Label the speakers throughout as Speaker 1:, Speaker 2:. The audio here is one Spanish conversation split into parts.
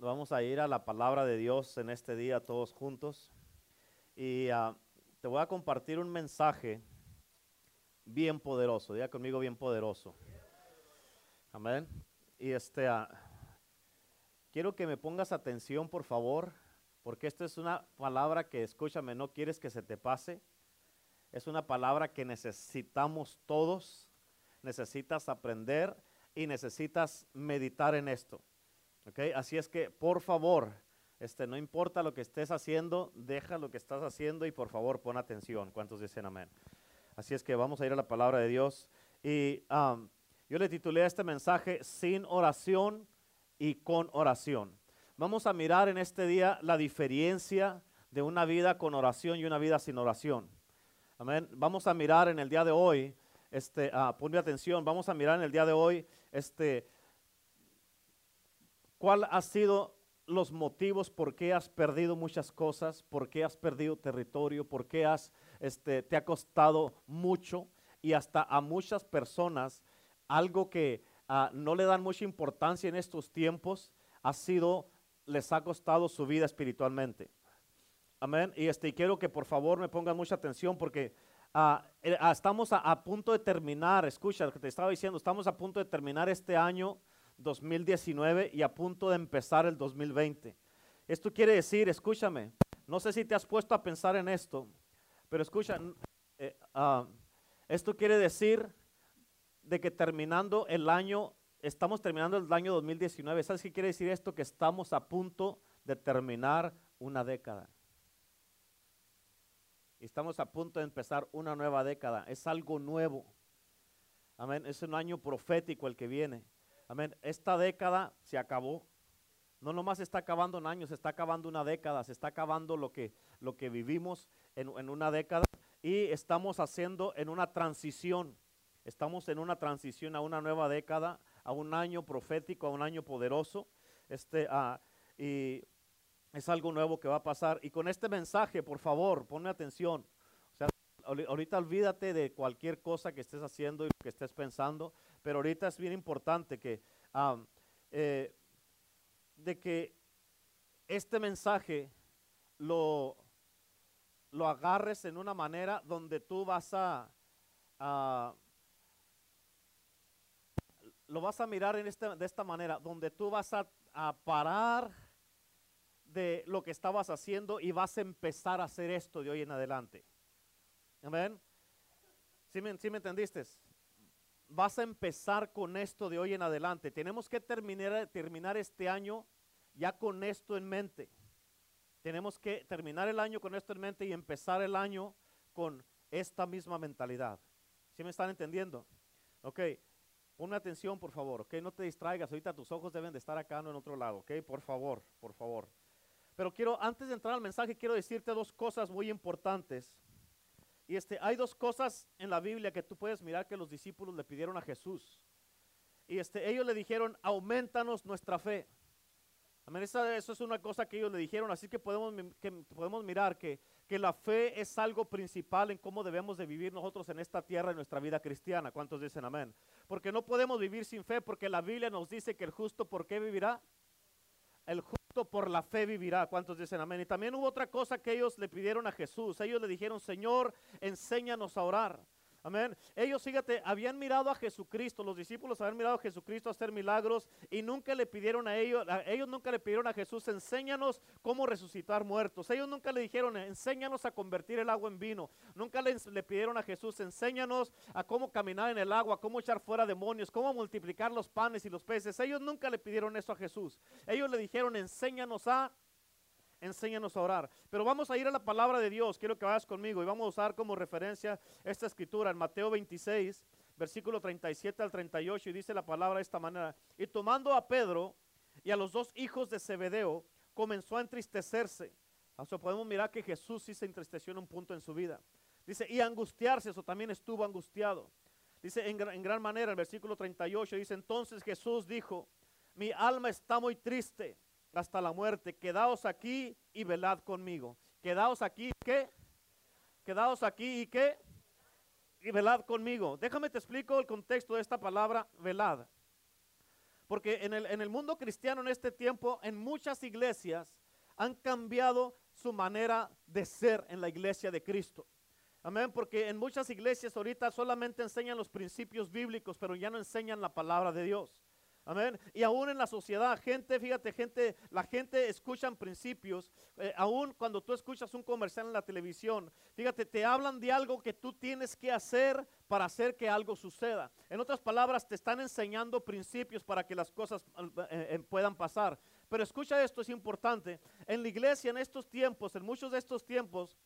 Speaker 1: vamos a ir a la palabra de Dios en este día todos juntos. Y ah, te voy a compartir un mensaje bien poderoso. Diga conmigo bien poderoso. Amén. Y este, ah, quiero que me pongas atención, por favor, porque esta es una palabra que, escúchame, no quieres que se te pase. Es una palabra que necesitamos todos. Necesitas aprender y necesitas meditar en esto. ¿Ok? Así es que, por favor, este, no importa lo que estés haciendo, deja lo que estás haciendo y por favor pon atención. ¿Cuántos dicen amén? Así es que vamos a ir a la palabra de Dios. Y yo le titulé este mensaje Sin oración y con oración. Vamos a mirar en este día la diferencia de una vida con oración y una vida sin oración. Amén. Vamos a mirar en el día de hoy, este, ah, ponme atención, vamos a mirar en el día de hoy, este, cuál ha sido los motivos por qué has perdido muchas cosas, por qué has perdido territorio, por qué has, este, te ha costado mucho y hasta a muchas personas algo que ah, no le dan mucha importancia en estos tiempos ha sido, les ha costado su vida espiritualmente. Amén. Y este, quiero que por favor me pongan mucha atención porque ah, eh, ah, estamos a, a, punto de terminar, escucha lo que te estaba diciendo, estamos a punto de terminar este año 2019 y a punto de empezar el 2020. Esto quiere decir, escúchame, no sé si te has puesto a pensar en esto, pero escucha, eh, uh, esto quiere decir de que terminando el año, estamos terminando el año 2019. ¿Sabes qué quiere decir esto? Que estamos a punto de terminar una década. Estamos a punto de empezar una nueva década. Es algo nuevo. Amén. Es un año profético el que viene. Amén. Esta década se acabó. No nomás se está acabando un año, se está acabando una década, se está acabando lo que, lo que vivimos en, en una década y estamos haciendo en una transición. Estamos en una transición a una nueva década, a un año profético, a un año poderoso. Este, uh, y es algo nuevo que va a pasar. Y con este mensaje, por favor, ponme atención. O sea, ahorita olvídate de cualquier cosa que estés haciendo y que estés pensando pero ahorita es bien importante que, um, de que este mensaje lo, lo agarres en una manera donde tú vas a, lo vas a mirar en este, de esta manera, donde tú vas a, a, parar de lo que estabas haciendo y vas a empezar a hacer esto de hoy en adelante. Amén. ¿Sí me, sí me entendiste? Vas a empezar con esto de hoy en adelante. Tenemos que terminar, terminar este año ya con esto en mente. Tenemos que terminar el año con esto en mente y empezar el año con esta misma mentalidad. ¿Sí me están entendiendo? Ok, ponme atención por favor, ok, no te distraigas, ahorita tus ojos deben de estar acá, no en otro lado, ok, por favor, por favor. Pero quiero, antes de entrar al mensaje, quiero decirte dos cosas muy importantes y este, hay dos cosas en la Biblia que tú puedes mirar que los discípulos le pidieron a Jesús. Y este, ellos le dijeron, aumentanos nuestra fe. Amén, eso es una cosa que ellos le dijeron, así que podemos, que podemos mirar que, que la fe es algo principal en cómo debemos de vivir nosotros en esta tierra, en nuestra vida cristiana. ¿Cuántos dicen amén? Porque no podemos vivir sin fe, porque la Biblia nos dice que el justo, ¿por qué vivirá? El justo por la fe vivirá. ¿Cuántos dicen amén? Y también hubo otra cosa que ellos le pidieron a Jesús. Ellos le dijeron, Señor, enséñanos a orar. Amén. Ellos, fíjate, habían mirado a Jesucristo, los discípulos habían mirado a Jesucristo hacer milagros y nunca le pidieron a ellos, ellos nunca le pidieron a Jesús, enséñanos cómo resucitar muertos. Ellos nunca le dijeron, enséñanos a convertir el agua en vino. Nunca le, le pidieron a Jesús, enséñanos a cómo caminar en el agua, cómo echar fuera demonios, cómo multiplicar los panes y los peces. Ellos nunca le pidieron eso a Jesús. Ellos le dijeron, enséñanos a enséñanos a orar. Pero vamos a ir a la palabra de Dios. Quiero que vayas conmigo y vamos a usar como referencia esta escritura en Mateo 26, versículo 37 al 38 y dice la palabra de esta manera. Y tomando a Pedro y a los dos hijos de Zebedeo, comenzó a entristecerse. O sea, podemos mirar que Jesús sí se entristeció en un punto en su vida. Dice, y angustiarse, eso también estuvo angustiado. Dice en, en gran manera, el versículo 38 dice, entonces Jesús dijo, mi alma está muy triste hasta la muerte. Quedaos aquí y velad conmigo. Quedaos aquí, ¿qué? Quedaos aquí y qué? Y velad conmigo. Déjame te explico el contexto de esta palabra velad. Porque en el, en el mundo cristiano en este tiempo, en muchas iglesias, han cambiado su manera de ser en la iglesia de Cristo. Amén, porque en muchas iglesias ahorita solamente enseñan los principios bíblicos, pero ya no enseñan la palabra de Dios. Y aún en la sociedad, gente, fíjate, gente, la gente escucha principios. Eh, aún cuando tú escuchas un comercial en la televisión, fíjate, te hablan de algo que tú tienes que hacer para hacer que algo suceda. En otras palabras, te están enseñando principios para que las cosas eh, eh, puedan pasar. Pero escucha esto, es importante. En la iglesia, en estos tiempos, en muchos de estos tiempos,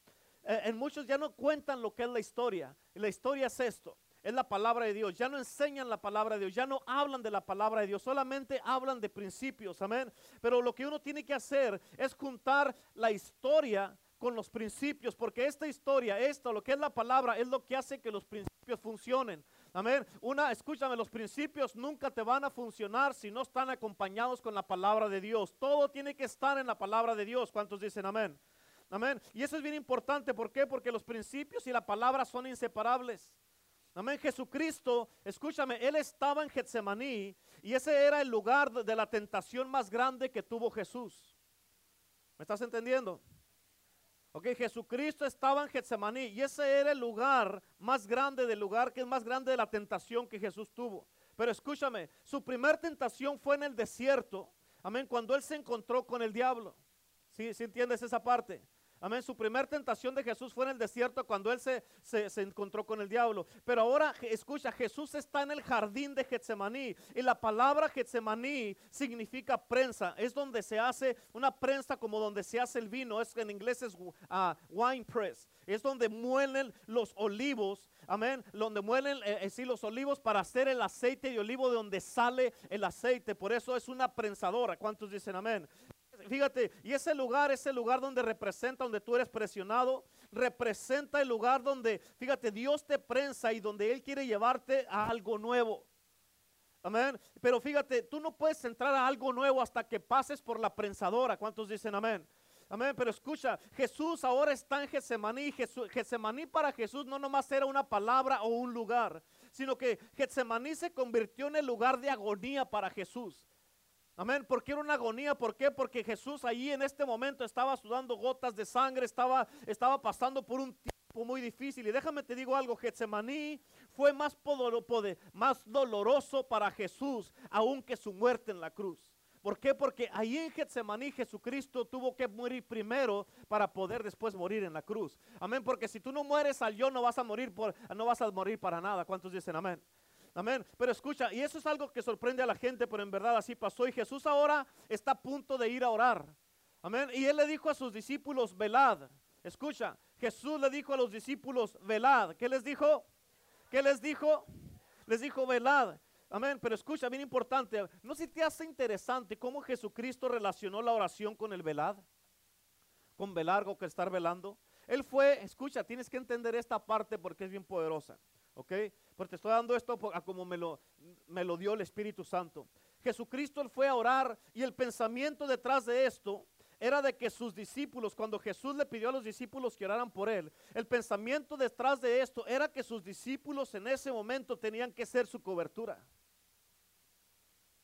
Speaker 1: en muchos ya no cuentan lo que es la historia. Y la historia es esto es la palabra de Dios. Ya no enseñan la palabra de Dios, ya no hablan de la palabra de Dios, solamente hablan de principios, amén. Pero lo que uno tiene que hacer es juntar la historia con los principios, porque esta historia, esto, lo que es la palabra, es lo que hace que los principios funcionen. Amén. Una, escúchame, los principios nunca te van a funcionar si no están acompañados con la palabra de Dios. Todo tiene que estar en la palabra de Dios. ¿Cuántos dicen amén? Amén. Y eso es bien importante. ¿Por qué? Porque los principios y la palabra son inseparables. Amén. Jesucristo, escúchame, él estaba en Getsemaní y ese era el lugar de la tentación más grande que tuvo Jesús. ¿Me estás entendiendo? Ok, Jesucristo estaba en Getsemaní y ese era el lugar más grande del lugar que es más grande de la tentación que Jesús tuvo. Pero escúchame, su primer tentación fue en el desierto. Amén, cuando él se encontró con el diablo. ¿Sí, ¿Sí entiendes esa parte? Amén. Su primera tentación de Jesús fue en el desierto cuando él se, se, encontró con el diablo. Pero ahora, escucha, Jesús está en el jardín de Getsemaní. Y la palabra Getsemaní significa prensa. Es donde se hace una prensa como donde se hace el vino. Es en inglés es uh, wine press. Es donde muelen los olivos. Amén. Donde muelen eh, eh, sí, los olivos para hacer el aceite de olivo de donde sale el aceite. Por eso es una prensadora. ¿Cuántos dicen amén? Fíjate, y ese lugar, ese lugar donde representa, donde tú eres presionado, representa el lugar donde, fíjate, Dios te prensa y donde Él quiere llevarte a algo nuevo. Amén. Pero fíjate, tú no puedes entrar a algo nuevo hasta que pases por la prensadora. ¿Cuántos dicen amén? Amén, pero escucha, Jesús ahora está en Getsemaní. Getsemaní para Jesús no nomás era una palabra o un lugar, sino que Getsemaní se convirtió en el lugar de agonía para Jesús. Amén, porque era una agonía, ¿por qué? Porque Jesús ahí en este momento estaba sudando gotas de sangre, estaba, estaba pasando por un tiempo muy difícil. Y déjame te digo algo, Getsemaní fue más, más doloroso para Jesús aún que su muerte en la cruz. ¿Por qué? Porque ahí en Getsemaní Jesucristo tuvo que morir primero para poder después morir en la cruz. Amén, porque si tú no mueres al yo no vas a morir por, no vas a morir para nada. ¿Cuántos dicen amén? Amén. Pero escucha, y eso es algo que sorprende a la gente, pero en verdad así pasó. Y Jesús ahora está a punto de ir a orar. Amén. Y él le dijo a sus discípulos, velad. Escucha, Jesús le dijo a los discípulos, velad. ¿Qué les dijo? ¿Qué les dijo? Les dijo, velad. Amén. Pero escucha, bien importante. ¿No si te hace interesante cómo Jesucristo relacionó la oración con el velad? Con velar o que estar velando. Él fue, escucha, tienes que entender esta parte porque es bien poderosa. ¿Ok? Porque te estoy dando esto a como me lo, me lo dio el Espíritu Santo. Jesucristo él fue a orar y el pensamiento detrás de esto era de que sus discípulos, cuando Jesús le pidió a los discípulos que oraran por él, el pensamiento detrás de esto era que sus discípulos en ese momento tenían que ser su cobertura.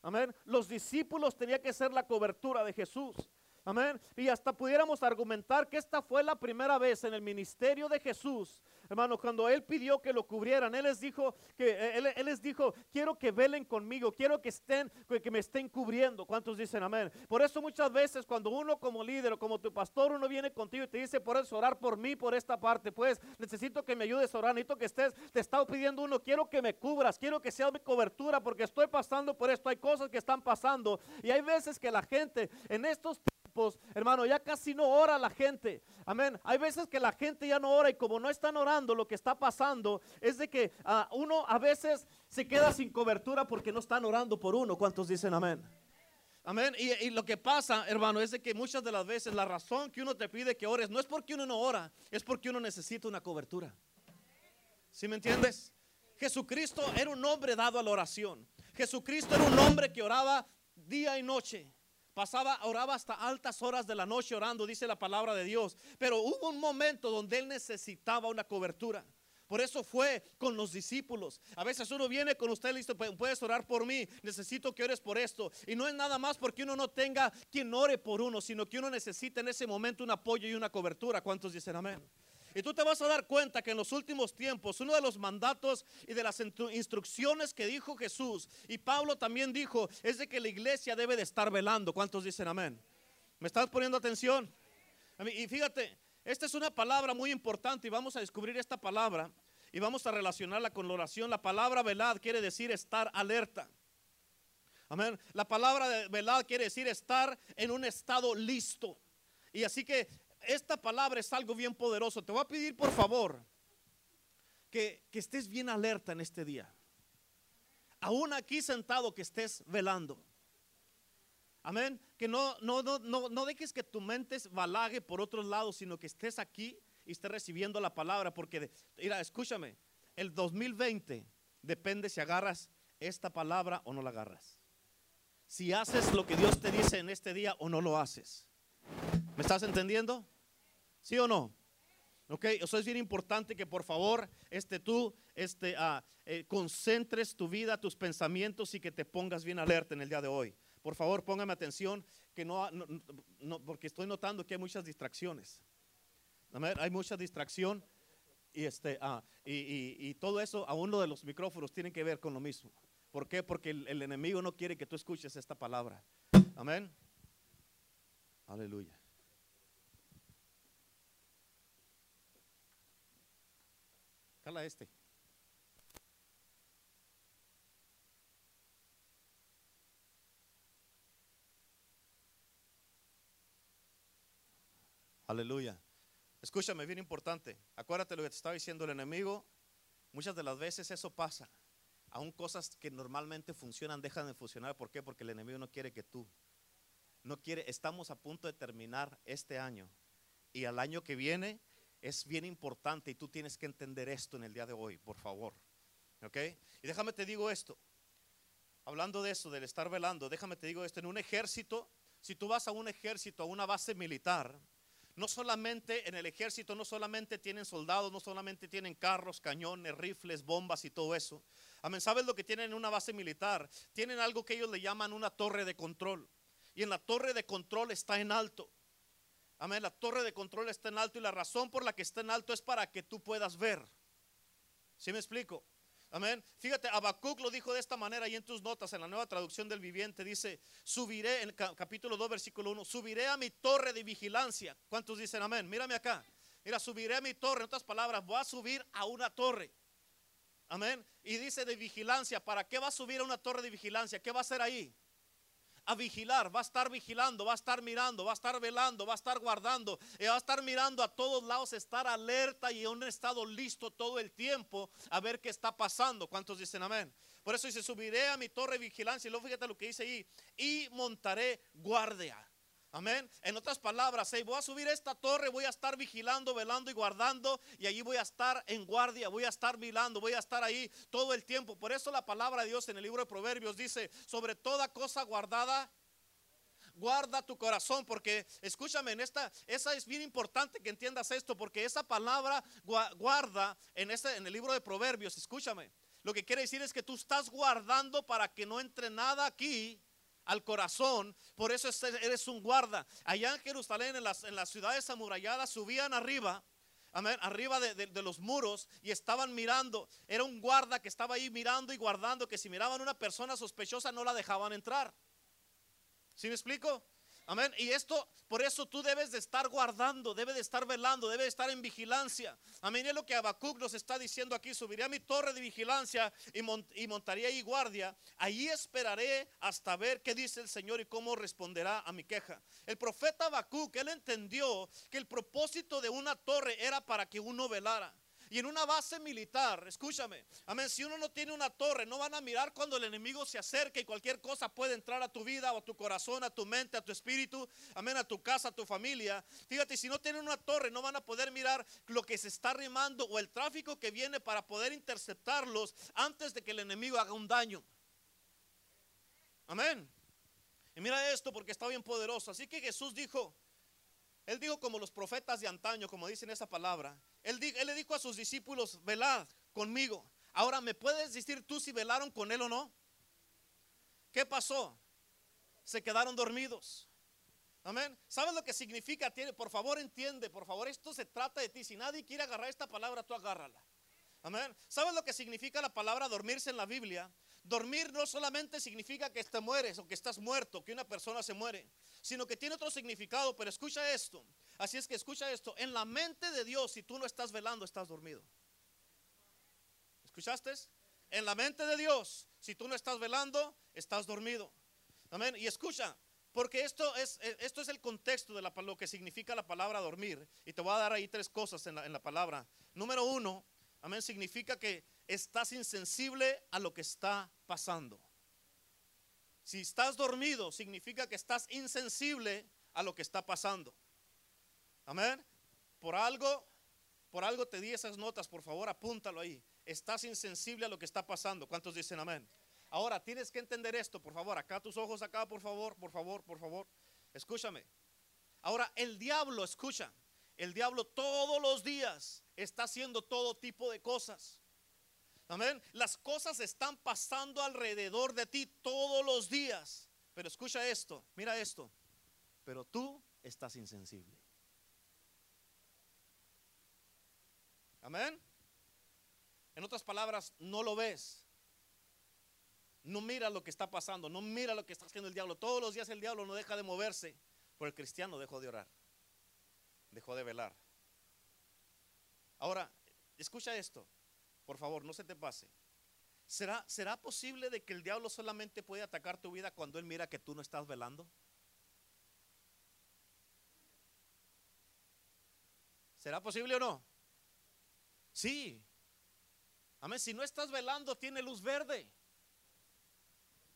Speaker 1: Amén. Los discípulos tenían que ser la cobertura de Jesús. Amén. Y hasta pudiéramos argumentar que esta fue la primera vez en el ministerio de Jesús Hermano, cuando Él pidió que lo cubrieran, Él les dijo que eh, él, les dijo, quiero que velen conmigo, quiero que estén, que me estén cubriendo. ¿Cuántos dicen amén? Por eso muchas veces cuando uno como líder o como tu pastor, uno viene contigo y te dice, por eso orar por mí, por esta parte, pues necesito que me ayudes a orar, necesito que estés, te está pidiendo uno, quiero que me cubras, quiero que sea mi cobertura porque estoy pasando por esto, hay cosas que están pasando y hay veces que la gente en estos hermano, ya casi no ora la gente. Amén. Hay veces que la gente ya no ora y como no están orando, lo que está pasando es de que ah, uno a veces se queda sin cobertura porque no están orando por uno. ¿Cuántos dicen amén? Amén. Y, lo que pasa, hermano, es de que muchas de las veces la razón que uno te pide que ores no es porque uno no ora, es porque uno necesita una cobertura. ¿Sí me entiendes? Jesucristo era un hombre dado a la oración. Jesucristo era un hombre que oraba día y noche. Pasaba, oraba hasta altas horas de la noche orando, dice la palabra de Dios. Pero hubo un momento donde él necesitaba una cobertura Por eso fue con los discípulos. A veces uno viene con usted listo, puedes orar por mí, necesito que ores por esto. Y no es nada más porque uno no tenga quien ore por uno, sino que uno necesita en ese momento un apoyo y una cobertura. ¿Cuántos dicen amén? Y tú te vas a dar cuenta que en los últimos tiempos, uno de los mandatos y de las instrucciones que dijo Jesús, y Pablo también dijo, es de que la iglesia debe de estar velando. ¿Cuántos dicen amén? ¿Me estás poniendo atención? Y fíjate, esta es una palabra muy importante y vamos a descubrir esta palabra y vamos a relacionarla con la oración. La palabra velad quiere decir estar alerta. Amén. La palabra velad quiere decir estar en un estado listo. Y así que esta palabra es algo bien poderoso. Te voy a pedir por favor que, que estés bien alerta en este día. Aún aquí sentado que estés velando. Amén. Que no, no, no, no, no dejes que tu mente balague por otros lados, sino que estés aquí y estés recibiendo la palabra. Porque, mira, escúchame, el 2020 depende si agarras esta palabra o no la agarras. Si haces lo que Dios te dice en este día o no lo haces. ¿Me estás entendiendo? ¿Sí o no? Ok, eso es bien importante que por favor este, tú este, uh, eh, concentres tu vida, tus pensamientos y que te pongas bien alerta en el día de hoy. Por favor, póngame atención, que no, porque estoy notando que hay muchas distracciones. Hay mucha distracción y, este, ah, y, todo eso, a uno de los micrófonos, tiene que ver con lo mismo. ¿Por qué? Porque el, el enemigo no quiere que tú escuches esta palabra. Amén. Aleluya. Cala este. Aleluya. Escúchame, bien importante. Acuérdate lo que te estaba diciendo el enemigo. Muchas de las veces eso pasa. Aún cosas que normalmente funcionan dejan de funcionar. ¿Por qué? Porque el enemigo no quiere que tú. No quiere. Estamos a punto de terminar este año. Y al año que viene es bien importante y tú tienes que entender esto en el día de hoy, por favor. ¿Ok? Y déjame te digo esto. Hablando de eso, del estar velando, déjame te digo esto. En un ejército, si tú vas a un ejército, a una base militar, no solamente en el ejército, no solamente tienen soldados, no solamente tienen carros, cañones, rifles, bombas y todo eso. Amén, ¿sabes lo que tienen en una base militar? Tienen algo que ellos le llaman una torre de control. Y en la torre de control está en alto. Amén, la torre de control está en alto y la razón por la que está en alto es para que tú puedas ver. ¿Sí me explico? Amén. Fíjate, Habacuc lo dijo de esta manera y en tus notas, en la nueva traducción del viviente, dice, subiré, en capítulo 2, versículo 1, subiré a mi torre de vigilancia. ¿Cuántos dicen amén? Mírame acá. Mira, subiré a mi torre, en otras palabras, voy a subir a una torre. Amén. Y dice de vigilancia, ¿para qué va a subir a una torre de vigilancia? ¿Qué va a hacer ahí? A vigilar, va a estar vigilando, va a estar mirando, va a estar velando, va a estar guardando, y va a estar mirando a todos lados, estar alerta y en un estado listo todo el tiempo a ver qué está pasando. ¿Cuántos dicen amén? Por eso dice, subiré a mi torre de vigilancia y luego fíjate lo que dice ahí, y montaré guardia. Amén. En otras palabras, voy a subir esta torre, voy a estar vigilando, velando y guardando, y allí voy a estar en guardia, voy a estar mirando, voy a estar ahí todo el tiempo. Por eso la palabra de Dios en el libro de Proverbios dice, sobre toda cosa guardada, guarda tu corazón, porque escúchame, en esta, esa es bien importante que entiendas esto, porque esa palabra guarda en, en el libro de Proverbios, escúchame, lo que quiere decir es que tú estás guardando para que no entre nada aquí al corazón. Por eso eres un guarda. Allá en Jerusalén, en las, en las ciudades amuralladas, subían arriba. Amén, arriba de, de, los muros y estaban mirando. Era un guarda que estaba ahí mirando y guardando. Que si miraban una persona sospechosa no la dejaban entrar. ¿Sí me explico? Amén. Y esto, por eso tú debes de estar guardando, debes de estar velando, debes de estar en vigilancia. Amén. Es lo que Habacuc nos está diciendo aquí. Subiré a mi torre de vigilancia y, y montaré ahí guardia. Allí esperaré hasta ver qué dice el Señor y cómo responderá a mi queja. El profeta Habacuc, él entendió que el propósito de una torre era para que uno velara. Y en una base militar, escúchame, amén, si uno no tiene una torre, no van a mirar cuando el enemigo se acerque y cualquier cosa puede entrar a tu vida o a tu corazón, a tu mente, a tu espíritu, amén, a tu casa, a tu familia. Fíjate, si no tienen una torre, no van a poder mirar lo que se está rimando o el tráfico que viene para poder interceptarlos antes de que el enemigo haga un daño. Amén. Y mira esto porque está bien poderoso. Así que Jesús dijo,
Speaker 2: Él dijo como los profetas de antaño, como dicen esa palabra. Él, él le dijo a sus discípulos, velad conmigo. Ahora, ¿me puedes decir tú si velaron con él o no? ¿Qué pasó? Se quedaron dormidos. Amén. ¿Sabes lo que significa? Por favor, entiende, por favor, esto se trata de ti. Si nadie quiere agarrar esta palabra, tú agárrala. Amén. ¿Sabes lo que significa la palabra dormirse en la Biblia? Dormir no solamente significa que te mueres o que estás muerto, que una persona se muere, sino que tiene otro significado. Pero escucha esto. Así es que escucha esto. En la mente de Dios, si tú no estás velando, estás dormido. ¿Escuchaste? En la mente de Dios, si tú no estás velando, estás dormido. Amén. Y escucha, porque esto es, eh, esto es el contexto de la, lo que significa la palabra dormir. Y te voy a dar ahí tres cosas en la, en la palabra. Número uno, amén, significa que estás insensible a lo que está pasando. Si estás dormido, significa que estás insensible a lo que está pasando. Amén. Por algo, por algo te di esas notas, por favor, apúntalo ahí. Estás insensible a lo que está pasando. ¿Cuántos dicen amén? Ahora tienes que entender esto, por favor. Acá tus ojos, acá, por favor, por favor, por favor. Escúchame. Ahora, el diablo, escucha, el diablo todos los días está haciendo todo tipo de cosas. Amén. Las cosas están pasando alrededor de ti todos los días. Pero escucha esto, mira esto. Pero tú estás insensible. Amén. En otras palabras, no lo ves. No mira lo que está pasando, no mira lo que está haciendo el diablo. Todos los días el diablo no deja de moverse, pero el cristiano dejó de orar, dejó de velar. Ahora, escucha esto, por favor, no se te pase. ¿Será, ¿Será posible de que el diablo solamente puede atacar tu vida cuando él mira que tú no estás velando? ¿Será posible o no? Sí. Amén. Si no estás velando, tiene luz verde.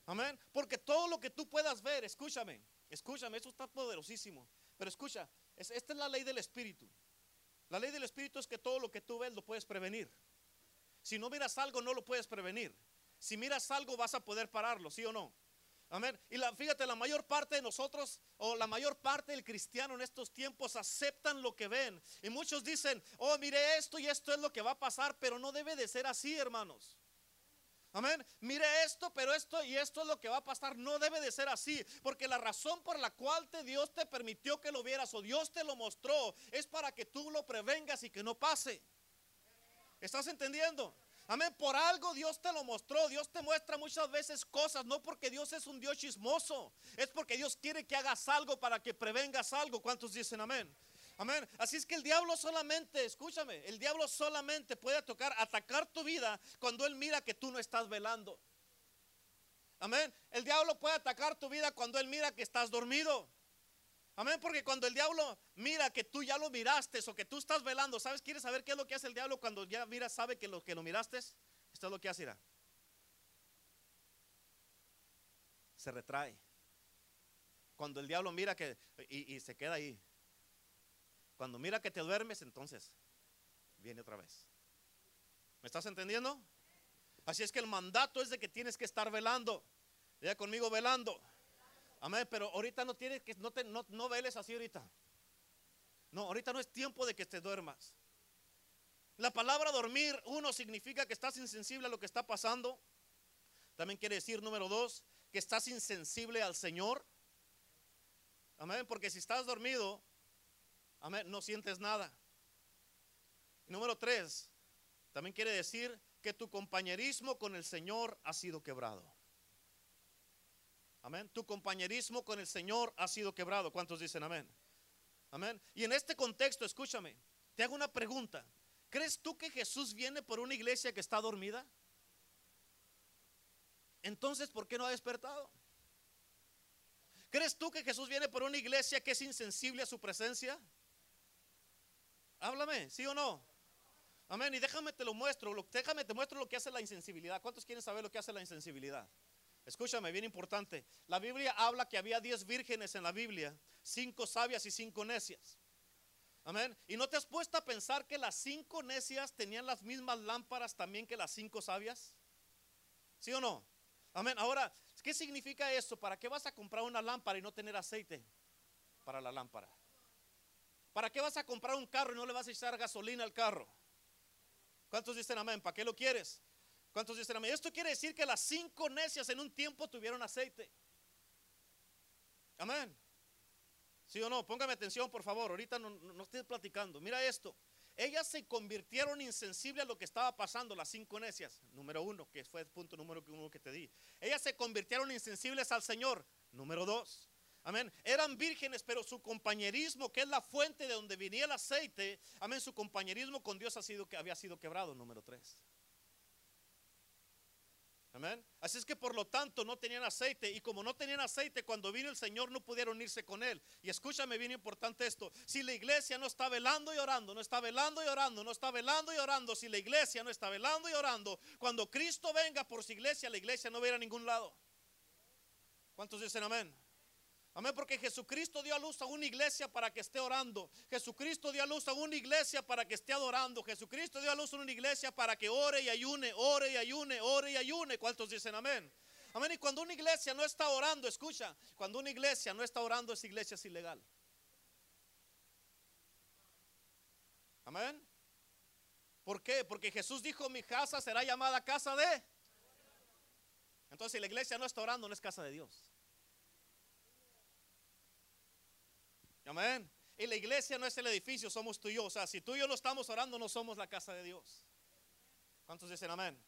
Speaker 2: Amén. Porque todo lo que tú puedas ver, escúchame, escúchame, esto está poderosísimo. Pero escucha, es- esta es la ley del Espíritu. La ley del Espíritu es que todo lo que tú ves lo puedes prevenir. Si no miras algo, no lo puedes prevenir. Si miras algo, vas a poder pararlo, ¿sí o no? Amén. Y la, fíjate, la mayor parte de nosotros, o la mayor parte del cristiano en estos tiempos, aceptan lo que ven. Y muchos dicen, oh, mire esto y esto es lo que va a pasar, pero no debe de ser así, hermanos. Amén. Mire esto, pero esto y esto es lo que va a pasar. No debe de ser así. Porque la razón por la cual te, Dios te permitió que lo vieras o Dios te lo mostró es para que tú lo prevengas y que no pase. ¿Estás entendiendo? Amén. Por algo Dios te lo mostró. Dios te muestra muchas veces cosas. No porque Dios es un Dios chismoso. Es porque Dios quiere que hagas algo para que prevengas algo. ¿Cuántos dicen amén? Amén. Así es que el diablo solamente, escúchame, el diablo solamente puede tocar, atacar tu vida cuando él mira que tú no estás velando. Amén. El diablo puede atacar tu vida cuando él mira que estás dormido. Amén, porque cuando el diablo mira que tú ya lo miraste o que tú estás velando, ¿sabes? ¿Quieres saber qué es lo que hace el diablo cuando ya mira, sabe que lo que lo miraste? Esto es lo que hace, irá. Se retrae. Cuando el diablo mira que y, y se queda ahí. Cuando mira que te duermes, entonces viene otra vez. ¿Me estás entendiendo? Así es que el mandato es de que tienes que estar velando. Ya conmigo velando. Amén, pero ahorita no tienes que no te no, no veles así ahorita. No, ahorita no es tiempo de que te duermas. La palabra dormir, uno, significa que estás insensible a lo que está pasando. También quiere decir, número dos, que estás insensible al Señor. Amén, porque si estás dormido, amén, no sientes nada. Número tres, también quiere decir que tu compañerismo con el Señor ha sido quebrado. Amén. Tu compañerismo con el Señor ha sido quebrado. ¿Cuántos dicen amén? Amén. Y en este contexto, escúchame, te hago una pregunta. ¿Crees tú que Jesús viene por una iglesia que está dormida? Entonces, ¿por qué no ha despertado? ¿Crees tú que Jesús viene por una iglesia que es insensible a su presencia? Háblame, ¿sí o no? Amén. Y déjame te lo muestro. Déjame te muestro lo que hace la insensibilidad. ¿Cuántos quieren saber lo que hace la insensibilidad? Escúchame, bien importante. La Biblia habla que había 10 vírgenes en la Biblia, cinco sabias y cinco necias. Amén. ¿Y no te has puesto a pensar que las cinco necias tenían las mismas lámparas también que las cinco sabias? ¿Sí o no? Amén. Ahora, ¿qué significa eso? ¿Para qué vas a comprar una lámpara y no tener aceite para la lámpara? ¿Para qué vas a comprar un carro y no le vas a echar gasolina al carro? ¿Cuántos dicen amén? ¿Para qué lo quieres? ¿Cuántos dicen amén? Esto quiere decir que las cinco necias en un tiempo tuvieron aceite. Amén. ¿Sí o no? Póngame atención, por favor. Ahorita no, estoy platicando. Mira esto. Ellas se convirtieron insensibles a lo que estaba pasando, las cinco necias. Número uno, que fue el punto número uno que te di. Ellas se convirtieron insensibles al Señor. Número dos. Amén. Eran vírgenes, pero su compañerismo, que es la fuente de donde venía el aceite, amén, su compañerismo con Dios ha sido, había sido quebrado. Número tres. Amén. Así es que por lo tanto no tenían aceite y como no tenían aceite cuando vino el Señor no pudieron irse con él. Y escúchame bien importante esto, si la iglesia no está velando y orando, no está velando y orando, no está velando y orando, si la iglesia no está velando y orando, cuando Cristo venga por su iglesia, la iglesia no va a ir a ningún lado. ¿Cuántos dicen amén? Amén, porque Jesucristo dio a luz a una iglesia para que esté orando. Jesucristo dio a luz a una iglesia para que esté adorando. Jesucristo dio a luz a una iglesia para que ore y ayune, ore y ayune, ore y ayune. ¿Cuántos dicen amén? Amén. Y cuando una iglesia no está orando, escucha, cuando una iglesia no está orando, esa iglesia es ilegal. Amén. ¿Por qué? Porque Jesús dijo, mi casa será llamada casa de... Entonces, si la iglesia no está orando, no es casa de Dios. Amén. Y la iglesia no es el edificio, somos tú y yo. O sea, si tú y yo no estamos orando, no somos la casa de Dios. ¿Cuántos dicen amén?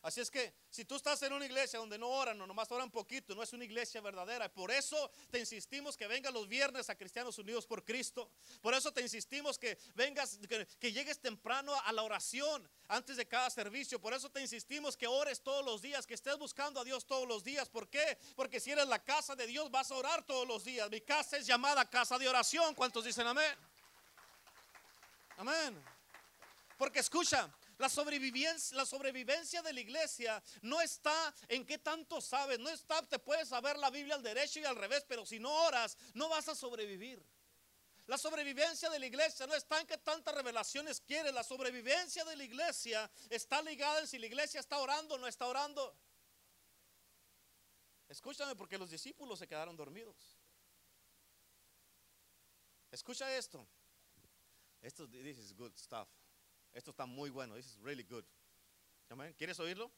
Speaker 2: Así es que si tú estás en una iglesia donde no oran o nomás oran poquito, no es una iglesia verdadera. Por eso te insistimos que vengas los viernes a Cristianos Unidos por Cristo. Por eso te insistimos que vengas, que, llegues temprano a la oración antes de cada servicio. Por eso te insistimos que ores todos los días, que estés buscando a Dios todos los días. ¿Por qué? Porque si eres la casa de Dios vas a orar todos los días. Mi casa es llamada casa de oración. ¿Cuántos dicen amén? Amén. Porque escucha, la sobrevivencia, la sobrevivencia de la iglesia no está en qué tanto sabes, no está, te puedes saber la Biblia al derecho y al revés, pero si no oras, no vas a sobrevivir. La sobrevivencia de la iglesia no está en qué tantas revelaciones quieres, la sobrevivencia de la iglesia está ligada en si la iglesia está orando o no está orando. Escúchame porque los discípulos se quedaron dormidos. Escucha esto. Esto this is good stuff. Esto está muy bueno. This is really good. ¿Quieres oírlo?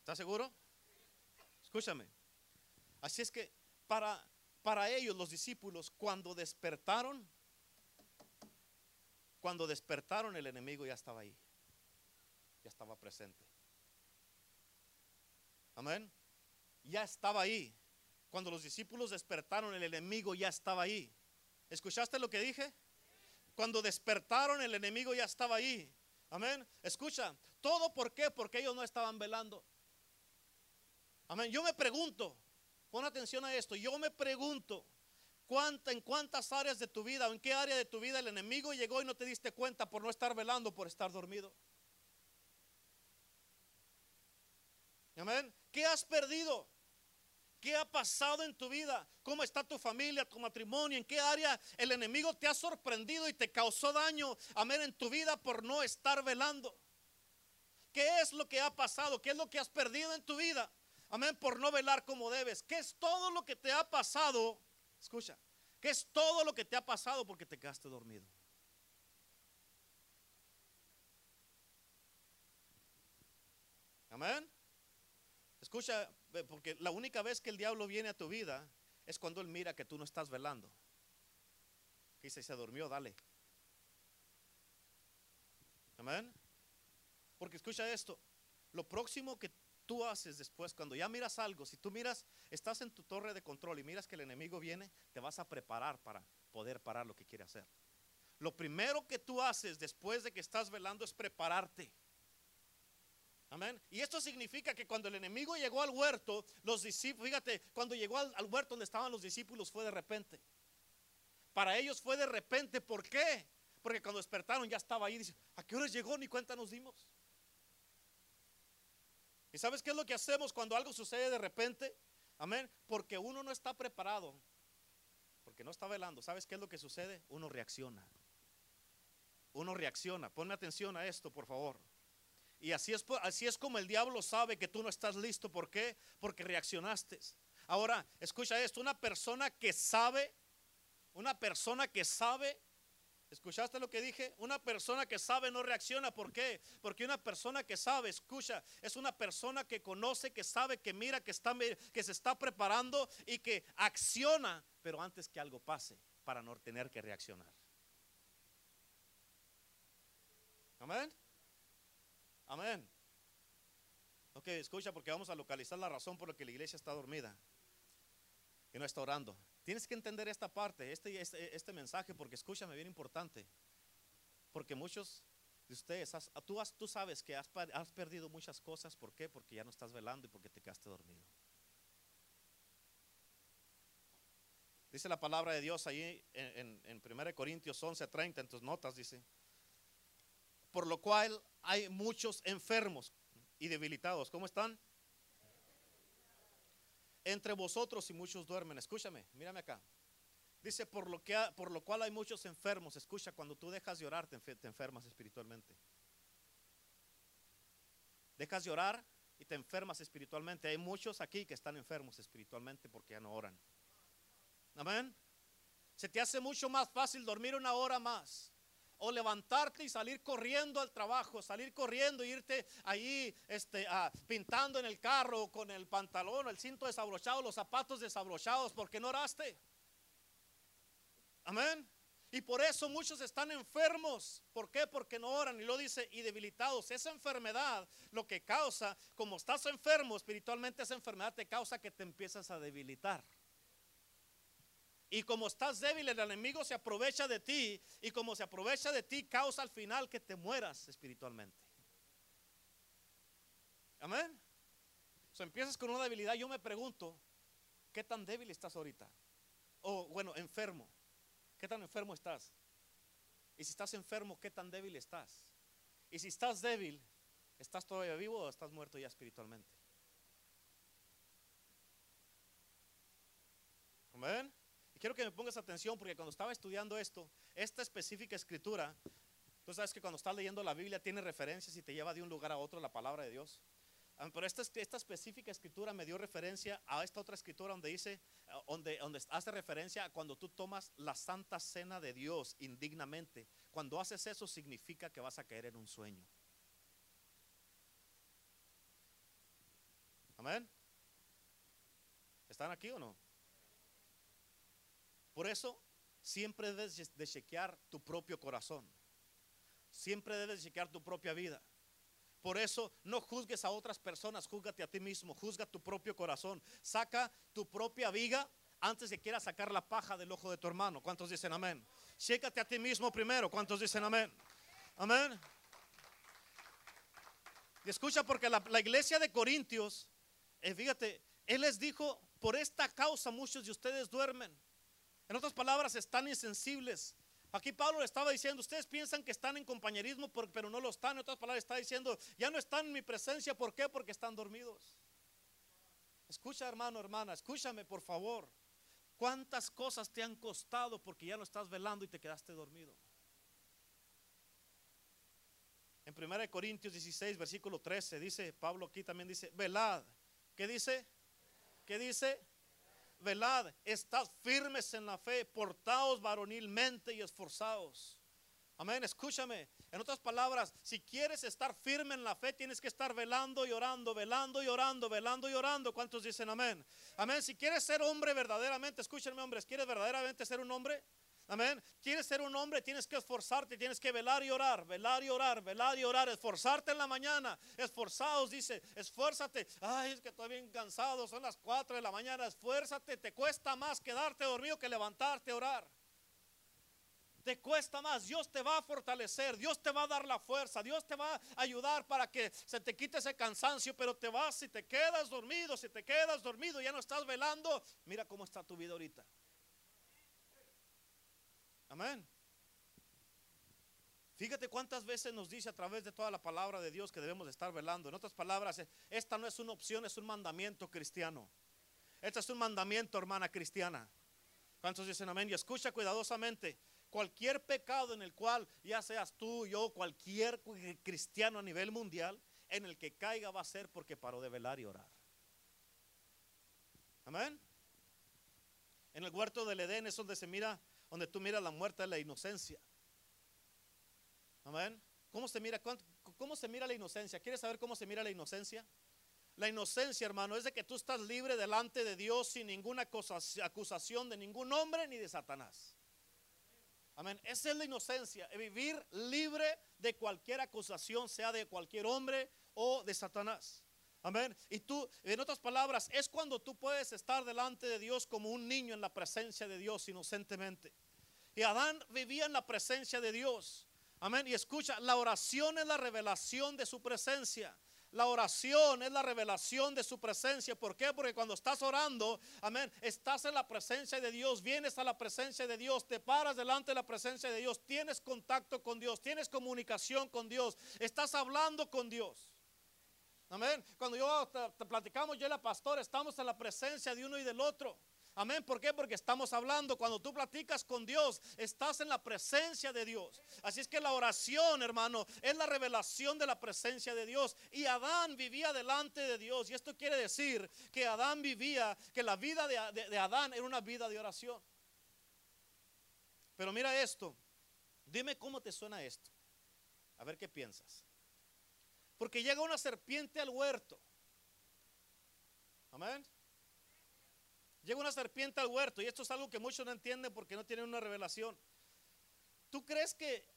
Speaker 2: ¿Estás seguro? Escúchame. Así es que para, para ellos, los discípulos, cuando despertaron, cuando despertaron, el enemigo ya estaba ahí. Ya estaba presente. Amén. Ya estaba ahí. Cuando los discípulos despertaron, el enemigo ya estaba ahí. ¿Escuchaste lo que dije? Cuando despertaron, el enemigo ya estaba ahí. Amén. Escucha, todo por qué? Porque ellos no estaban velando. Amén. Yo me pregunto, pon atención a esto. Yo me pregunto, ¿cuánta, ¿en cuántas áreas de tu vida o en qué área de tu vida el enemigo llegó y no te diste cuenta por no estar velando, por estar dormido? Amén. ¿Qué has perdido? ¿Qué ha pasado en tu vida? ¿Cómo está tu familia, tu matrimonio? ¿En qué área el enemigo te ha sorprendido y te causó daño, amén, en tu vida por no estar velando? ¿Qué es lo que ha pasado? ¿Qué es lo que has perdido en tu vida? Amén, por no velar como debes. ¿Qué es todo lo que te ha pasado? Escucha, ¿qué es todo lo que te ha pasado porque te quedaste dormido? Amén. Escucha, porque la única vez que el diablo viene a tu vida es cuando él mira que tú no estás velando. Dice, se durmió, dale. Amén. Porque escucha esto, lo próximo que tú haces después, cuando ya miras algo, si tú miras, estás en tu torre de control y miras que el enemigo viene, te vas a preparar para poder parar lo que quiere hacer. Lo primero que tú haces después de que estás velando es prepararte. Amén. Y esto significa que cuando el enemigo llegó al huerto, los discípulos, fíjate, cuando llegó al, huerto donde estaban los discípulos fue de repente. Para ellos fue de repente. ¿Por qué? Porque cuando despertaron ya estaba ahí. Dice, ¿a qué hora llegó? Ni cuenta nos dimos. ¿Y sabes qué es lo que hacemos cuando algo sucede de repente? Amén. Porque uno no está preparado. Porque no está velando. ¿Sabes qué es lo que sucede? Uno reacciona. Uno reacciona. Ponme atención a esto, por favor. Y así es, así es como el diablo sabe que tú no estás listo. ¿Por qué? Porque reaccionaste. Ahora, escucha esto, una persona que sabe, una persona que sabe ¿Escuchaste lo que dije? Una persona que sabe no reacciona. ¿Por qué? Porque una persona que sabe, escucha, es una persona que conoce, que sabe, que mira, que, está, que se está preparando y que acciona, pero antes que algo pase, para no tener que reaccionar. Amén. Amén. Ok, escucha porque vamos a localizar la razón por la que la iglesia está dormida y no está orando. Tienes que entender esta parte, este, este, este mensaje, porque escúchame, bien importante. Porque muchos de ustedes, tú, tú sabes que has, perdido muchas cosas. ¿Por qué? Porque ya no estás velando y porque te quedaste dormido. Dice la palabra de Dios ahí en, en, 1 Corintios 11:30 en tus notas, dice, por lo cual hay muchos enfermos y debilitados. ¿Cómo están? entre vosotros y muchos duermen. Escúchame, mírame acá. Dice, por lo, que por lo cual hay muchos enfermos. Escucha, cuando tú dejas de orar, te, te enfermas espiritualmente. Dejas de orar y te enfermas espiritualmente. Hay muchos aquí que están enfermos espiritualmente porque ya no oran. Amén. Se te hace mucho más fácil dormir una hora más o levantarte y salir corriendo al trabajo, salir corriendo e irte ahí este, pintando en el carro con el pantalón, el cinto desabrochado, los zapatos desabrochados, porque no oraste. Amén. Y por eso muchos están enfermos. ¿Por qué? Porque no oran. Y lo dice, y debilitados. Esa enfermedad lo que causa, como estás enfermo espiritualmente, esa enfermedad te causa que te empiezas a debilitar. Y como estás débil, el enemigo se aprovecha de ti. Y como se aprovecha de ti, causa al final que te mueras espiritualmente. Amén. O empiezas con una debilidad. Yo me pregunto, ¿qué tan débil estás ahorita? O bueno, enfermo. ¿Qué tan enfermo estás? Y si estás enfermo, ¿qué tan débil estás? Y si estás débil, ¿estás todavía vivo o estás muerto ya espiritualmente? Amén. Quiero que me pongas atención porque cuando estaba estudiando esto, esta específica escritura, tú sabes que cuando estás leyendo la Biblia tiene referencias y te lleva de un lugar a otro la palabra de Dios. Ah, pero esta, esta específica escritura me dio referencia a esta otra escritura donde dice, ah, donde, donde hace referencia a cuando tú tomas la santa cena de Dios indignamente. Cuando haces eso significa que vas a caer en un sueño. Amén. ¿Están aquí o no? Por eso, siempre debes de chequear tu propio corazón. Siempre debes chequear tu propia vida. Por eso no juzgues a otras personas, júzgate a ti mismo, juzga tu propio corazón. Saca tu propia viga antes de quieras sacar la paja del ojo de tu hermano. ¿Cuántos dicen amén? Chécate a ti mismo primero. ¿Cuántos dicen amén? Amén. Y escucha porque la, iglesia de Corintios, eh, fíjate, él les dijo, por esta causa muchos de ustedes duermen. En otras palabras, están insensibles. Aquí Pablo le estaba diciendo, ustedes piensan que están en compañerismo, pero no lo están. En otras palabras, está diciendo, ya no están en mi presencia. ¿Por qué? Porque están dormidos. Escucha, hermano, hermana, escúchame, por favor. ¿Cuántas cosas te han costado porque ya no estás velando y te quedaste dormido? En 1 Corintios 16, versículo 13, dice, Pablo aquí también dice, velad. ¿Qué dice? ¿Qué dice? Velad, estad firmes en la fe, portaos varonilmente y esforzados. Amén, escúchame. En otras palabras, si quieres estar firme en la fe, tienes que estar velando y orando, velando y orando, velando y orando. ¿Cuántos dicen amén? Amén. Si quieres ser hombre verdaderamente, escúchenme hombres, ¿quieres verdaderamente ser un hombre? Amén. Quieres ser un hombre, tienes que esforzarte, tienes que velar y orar, velar y orar, velar y orar, esforzarte en la mañana. Esforzados, dice, esfuérzate. Ay, es que estoy bien cansado, son las 4 de la mañana. Esfuérzate, te cuesta más quedarte dormido que levantarte a orar. Te cuesta más, Dios te va a fortalecer, Dios te va a dar la fuerza, Dios te va a ayudar para que se te quite ese cansancio, pero te vas, si te quedas dormido, si te quedas dormido, ya no estás velando, mira cómo está tu vida ahorita. Amén. Fíjate cuántas veces nos dice a través de toda la palabra de Dios que debemos estar velando. En otras palabras, esta no es una opción, es un mandamiento cristiano. Este es un mandamiento, hermana cristiana. ¿Cuántos dicen amén? Y escucha cuidadosamente. Cualquier pecado en el cual, ya seas tú, yo, cualquier cristiano a nivel mundial, en el que caiga va a ser porque paró de velar y orar. Amén. En el huerto del Edén es donde se mira donde tú miras la muerte de la inocencia. Amén. ¿Cómo se mira? ¿Cuánto- ¿Cómo se mira la inocencia? ¿Quieres saber cómo se mira la inocencia? La inocencia, hermano, es de que tú estás libre delante de Dios sin ninguna acusación de ningún hombre ni de Satanás. Amén. Esa es la inocencia, vivir libre de cualquier acusación, sea de cualquier hombre o de Satanás. Amén. Y tú, en otras palabras, es cuando tú puedes estar delante de Dios como un niño en la presencia de Dios inocentemente. Y Adán vivía en la presencia de Dios. Amén. Y escucha, la oración es la revelación de su presencia. La oración es la revelación de su presencia. ¿Por qué? Porque cuando estás orando, amén, estás en la presencia de Dios, vienes a la presencia de Dios, te paras delante de la presencia de Dios, tienes contacto con Dios, tienes comunicación con Dios, estás hablando con Dios. Amén. Cuando yo te, platicamos, yo y la pastora, estamos en la presencia de uno y del otro. Amén. ¿Por qué? Porque estamos hablando. Cuando tú platicas con Dios, estás en la presencia de Dios. Así es que la oración, hermano, es la revelación de la presencia de Dios. Y Adán vivía delante de Dios. Y esto quiere decir que Adán vivía, que la vida de- de Adán era una vida de oración. Pero mira esto. Dime cómo te suena esto. A ver qué piensas. Porque llega una serpiente al huerto. Amén. Llega una serpiente al huerto y esto es algo que muchos no entienden porque no tienen una revelación. ¿Tú crees que,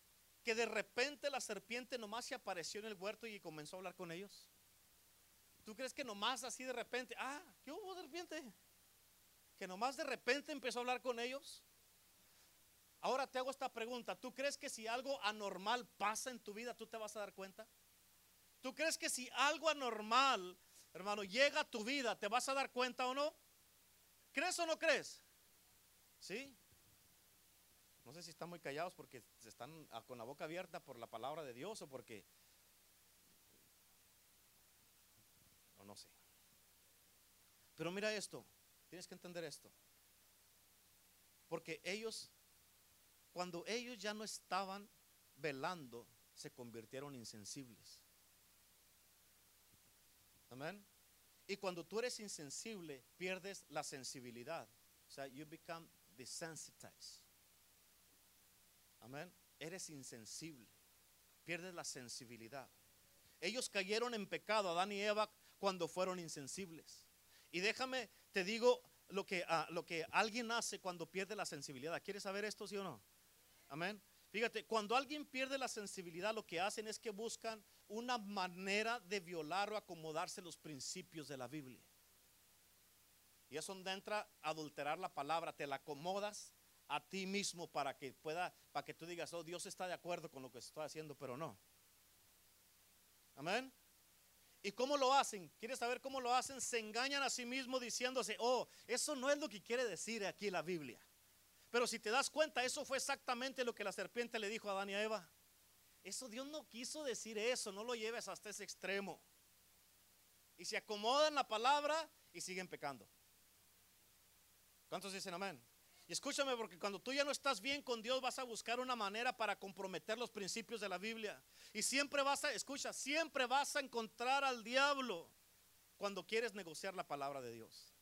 Speaker 2: que de repente la serpiente nomás se apareció en el huerto y comenzó a hablar con ellos? ¿Tú crees que nomás así de repente, ah, ¿qué hubo serpiente? Que nomás de repente empezó a hablar con ellos. Ahora te hago esta pregunta, ¿tú crees que si algo anormal pasa en tu vida, tú te vas a dar cuenta? ¿Tú crees que si algo anormal, hermano, llega a tu vida, te vas a dar cuenta o no? ¿Crees o no crees? ¿Sí? No sé si están muy callados porque se están con la boca abierta por la palabra de Dios o porque... O no sé. Pero mira esto, tienes que entender esto. Porque ellos, cuando ellos ya no estaban velando, se convirtieron insensibles. Amén. Y cuando tú eres insensible, pierdes la sensibilidad. O sea, you become desensitized. Amén. Eres insensible. Pierdes la sensibilidad. Ellos cayeron en pecado, Adán y Eva, cuando fueron insensibles. Y déjame, te digo lo que, ah, lo que alguien hace cuando pierde la sensibilidad. ¿Quieres saber esto, sí o no? Amén. Fíjate, cuando alguien pierde la sensibilidad, lo que hacen es que buscan una manera de violar o acomodarse los principios de la Biblia. Y es donde entra adulterar la palabra, te la acomodas a ti mismo para que pueda, para que tú digas, oh, Dios está de acuerdo con lo que estoy haciendo, pero no. Amén. ¿Y cómo lo hacen? ¿Quieres saber cómo lo hacen? Se engañan a sí mismos diciéndose, oh, eso no es lo que quiere decir aquí la Biblia. Pero si te das cuenta, eso fue exactamente lo que la serpiente le dijo a Adán y a Eva. Eso Dios no quiso decir eso, no lo lleves hasta ese extremo. Y se acomodan la palabra y siguen pecando. ¿Cuántos dicen amén? Y escúchame porque cuando tú ya no estás bien con Dios vas a buscar una manera para comprometer los principios de la Biblia. Y siempre vas a, escucha, siempre vas a encontrar al diablo cuando quieres negociar la palabra de Dios.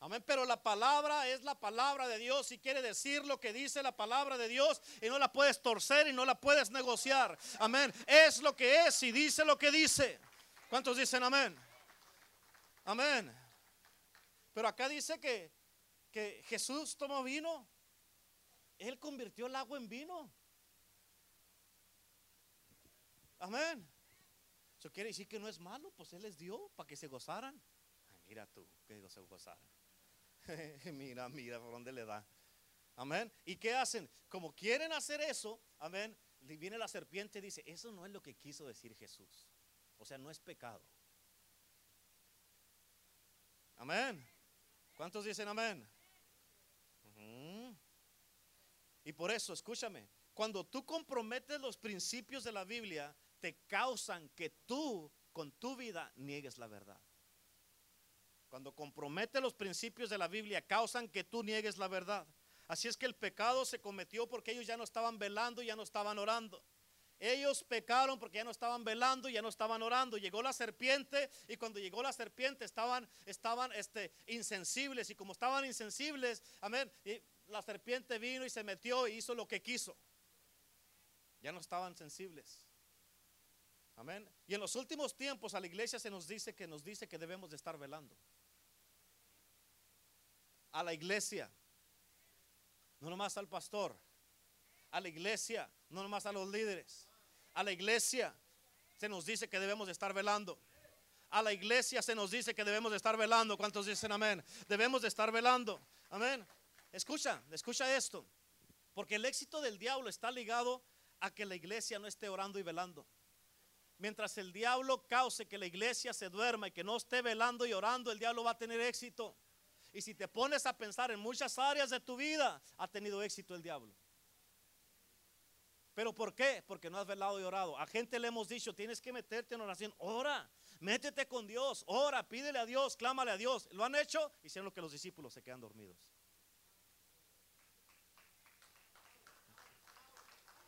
Speaker 2: Amén, pero la palabra es la palabra de Dios y quiere decir lo que dice la palabra de Dios y no la puedes torcer y no la puedes negociar. Amén, es lo que es y dice lo que dice. ¿Cuántos dicen amén? Amén. Pero acá dice que, que Jesús tomó vino. Él convirtió el agua en vino. Amén. Eso quiere decir que no es malo, pues Él les dio para que se gozaran. Ay, mira tú, que se gozaran. mira, mira por dónde le da. Amén. ¿Y qué hacen? Como quieren hacer eso, amén, viene la serpiente y dice, eso no es lo que quiso decir Jesús. O sea, no es pecado. Amén. ¿Cuántos dicen amén? Y por eso, escúchame, cuando tú comprometes los principios de la Biblia, te causan que tú con tu vida niegues la verdad. Cuando comprometes los principios de la Biblia, causan que tú niegues la verdad. Así es que el pecado se cometió porque ellos ya no estaban velando, ya no estaban orando. Ellos pecaron porque ya no estaban velando, ya no estaban orando. Llegó la serpiente y cuando llegó la serpiente estaban, estaban este, insensibles y como estaban insensibles, amén, y la serpiente vino y se metió y hizo lo que quiso. Ya no estaban sensibles. Amén. Y en los últimos tiempos a la iglesia se nos dice que nos dice que debemos de estar velando. A la iglesia. No nomás al pastor. A la iglesia, no nomás a los líderes. A la iglesia se nos dice que debemos de estar velando. A la iglesia se nos dice que debemos de estar velando. ¿Cuántos dicen amén? Debemos de estar velando. Amén. Escucha, escucha esto. Porque el éxito del diablo está ligado a que la iglesia no esté orando y velando. Mientras el diablo cause que la iglesia se duerma y que no esté velando y orando, el diablo va a tener éxito. Y si te pones a pensar en muchas áreas de tu vida, ha tenido éxito el diablo. ¿Pero por qué? Porque no has velado y orado. A gente le hemos dicho, tienes que meterte en oración. Ora, métete con Dios, ora, pídele a Dios, clámale a Dios. Lo han hecho, hicieron lo que los discípulos se quedan dormidos.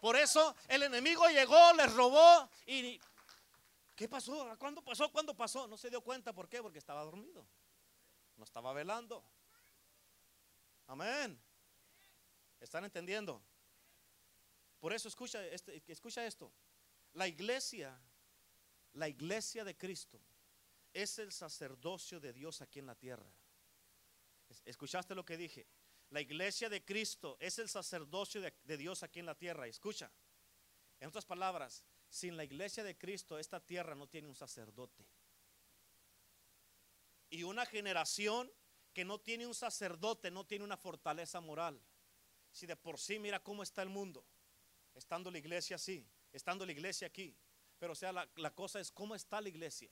Speaker 2: Por eso el enemigo llegó, les robó y ¿qué pasó? ¿Cuándo pasó? ¿Cuándo pasó? No se dio cuenta, ¿por qué? Porque estaba dormido. No estaba velando. Amén. ¿Están entendiendo? Por eso escucha, este, escucha esto. La iglesia, la iglesia de Cristo es el sacerdocio de Dios aquí en la tierra. ¿Escuchaste lo que dije? La iglesia de Cristo es el sacerdocio de, Dios aquí en la tierra. Escucha, en otras palabras, sin la iglesia de Cristo esta tierra no tiene un sacerdote. Y una generación que no tiene un sacerdote no tiene una fortaleza moral. Si de por sí mira cómo está el mundo, estando la iglesia así, estando la iglesia aquí. Pero o sea, la, la cosa es cómo está la iglesia.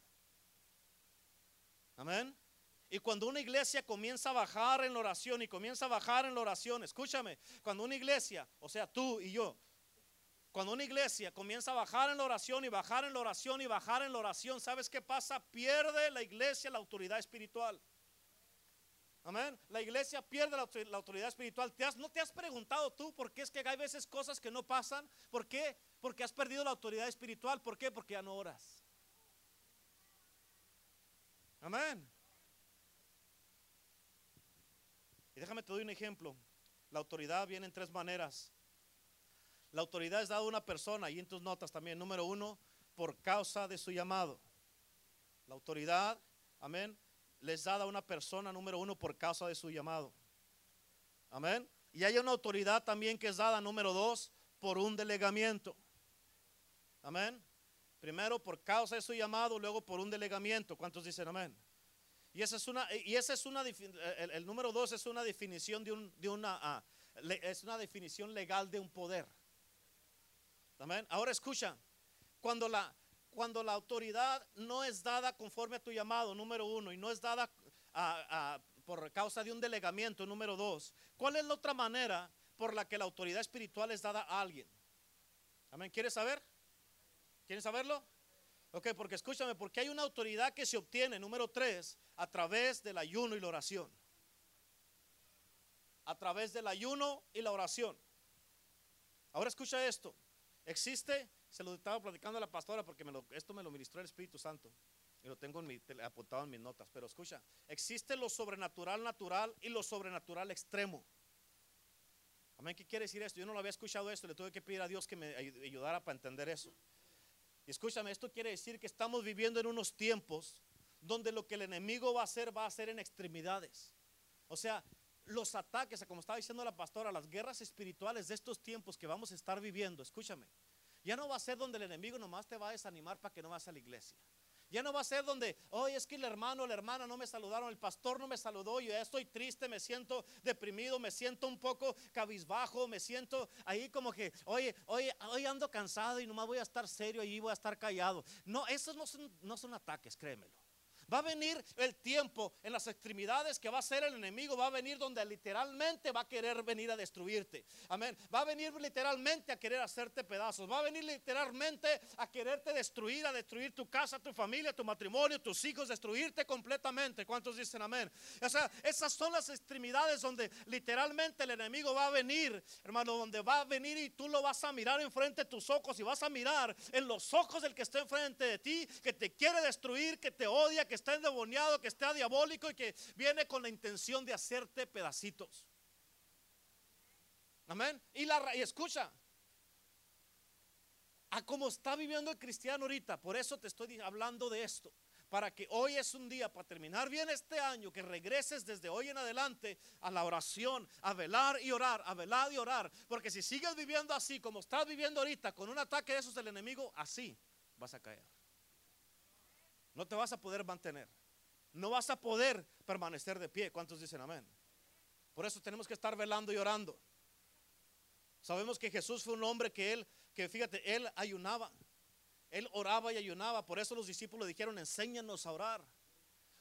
Speaker 2: Amén. Y cuando una iglesia comienza a bajar en la oración y comienza a bajar en la oración, escúchame, cuando una iglesia, o sea, tú y yo, cuando una iglesia comienza a bajar en la oración y bajar en la oración y bajar en la oración, ¿sabes qué pasa? Pierde la iglesia la autoridad espiritual. Amén. La iglesia pierde la, autoridad espiritual. ¿Te has, ¿No te has preguntado tú por qué es que hay veces cosas que no pasan? ¿Por qué? Porque has perdido la autoridad espiritual. ¿Por qué? Porque ya no oras. Amén. Y déjame te doy un ejemplo. La autoridad viene en tres maneras. La autoridad es dada a una persona, y en tus notas también, número uno, por causa de su llamado. La autoridad, amén, les dada a una persona, número uno, por causa de su llamado. Amén. Y hay una autoridad también que es dada, número dos, por un delegamiento. Amén. Primero por causa de su llamado, luego por un delegamiento. ¿Cuántos dicen amén? Y esa es una, y esa es una el, número dos es una definición de, un, de una, ah, es una definición legal de un poder. Amén. Ahora escucha, cuando la, cuando la autoridad no es dada conforme a tu llamado, número uno, y no es dada por causa de un delegamiento, número dos, ¿cuál es la otra manera por la que la autoridad espiritual es dada a alguien? Amén. ¿Quieres saber? ¿Quieres saberlo? Ok, porque escúchame, porque hay una autoridad que se obtiene, número tres, a través del ayuno y la oración. A través del ayuno y la oración. Ahora escucha esto. Existe, se lo estaba platicando a la pastora porque esto me lo ministró el Espíritu Santo. Y lo tengo apuntado en mis notas. Pero escucha, existe lo sobrenatural natural y lo sobrenatural extremo. Amén, ¿qué quiere decir esto? Yo no lo había escuchado esto, le tuve que pedir a Dios que me ayudara para entender eso. Y escúchame, esto quiere decir que estamos viviendo en unos tiempos donde lo que el enemigo va a hacer va a ser en extremidades. O sea, los ataques, como estaba diciendo la pastora, las guerras espirituales de estos tiempos que vamos a estar viviendo, escúchame, ya no va a ser donde el enemigo nomás te va a desanimar para que no vas a la iglesia. Ya no va a ser donde, hoy es que el hermano o la hermana no me saludaron, el pastor no me saludó, yo ya estoy triste, me siento deprimido, me siento un poco cabizbajo, me siento ahí como que, oye, oye, hoy ando cansado y nomás voy a estar serio y voy a estar callado. No, esos no son, no son ataques, créemelo. Va a venir el tiempo en las extremidades que va a ser el enemigo, va a venir donde literalmente va a querer venir a destruirte. Amén. Va a venir literalmente a querer hacerte pedazos. Va a venir literalmente a quererte destruir, a destruir tu casa, tu familia, tu matrimonio, tus hijos, destruirte completamente. ¿Cuántos dicen amén? O sea, esas son las extremidades donde literalmente el enemigo va a venir, hermano, donde va a venir y tú lo vas a mirar enfrente de tus ojos y vas a mirar en los ojos del que está enfrente de ti, que te quiere destruir, que te odia, que está endemoniado, que está diabólico y que viene con la intención de hacerte pedacitos. Amén. Y, la, y escucha, a como está viviendo el cristiano ahorita. Por eso te estoy hablando de esto. Para que hoy es un día para terminar bien este año, que regreses desde hoy en adelante a la oración, a velar y orar, a velar y orar. Porque si sigues viviendo así como estás viviendo ahorita, con un ataque de esos del enemigo, así vas a caer. No te vas a poder mantener. No vas a poder permanecer de pie. ¿Cuántos dicen amén? Por eso tenemos que estar velando y orando. Sabemos que Jesús fue un hombre que él, que fíjate, él ayunaba. Él oraba y ayunaba. Por eso los discípulos dijeron, enséñanos a orar.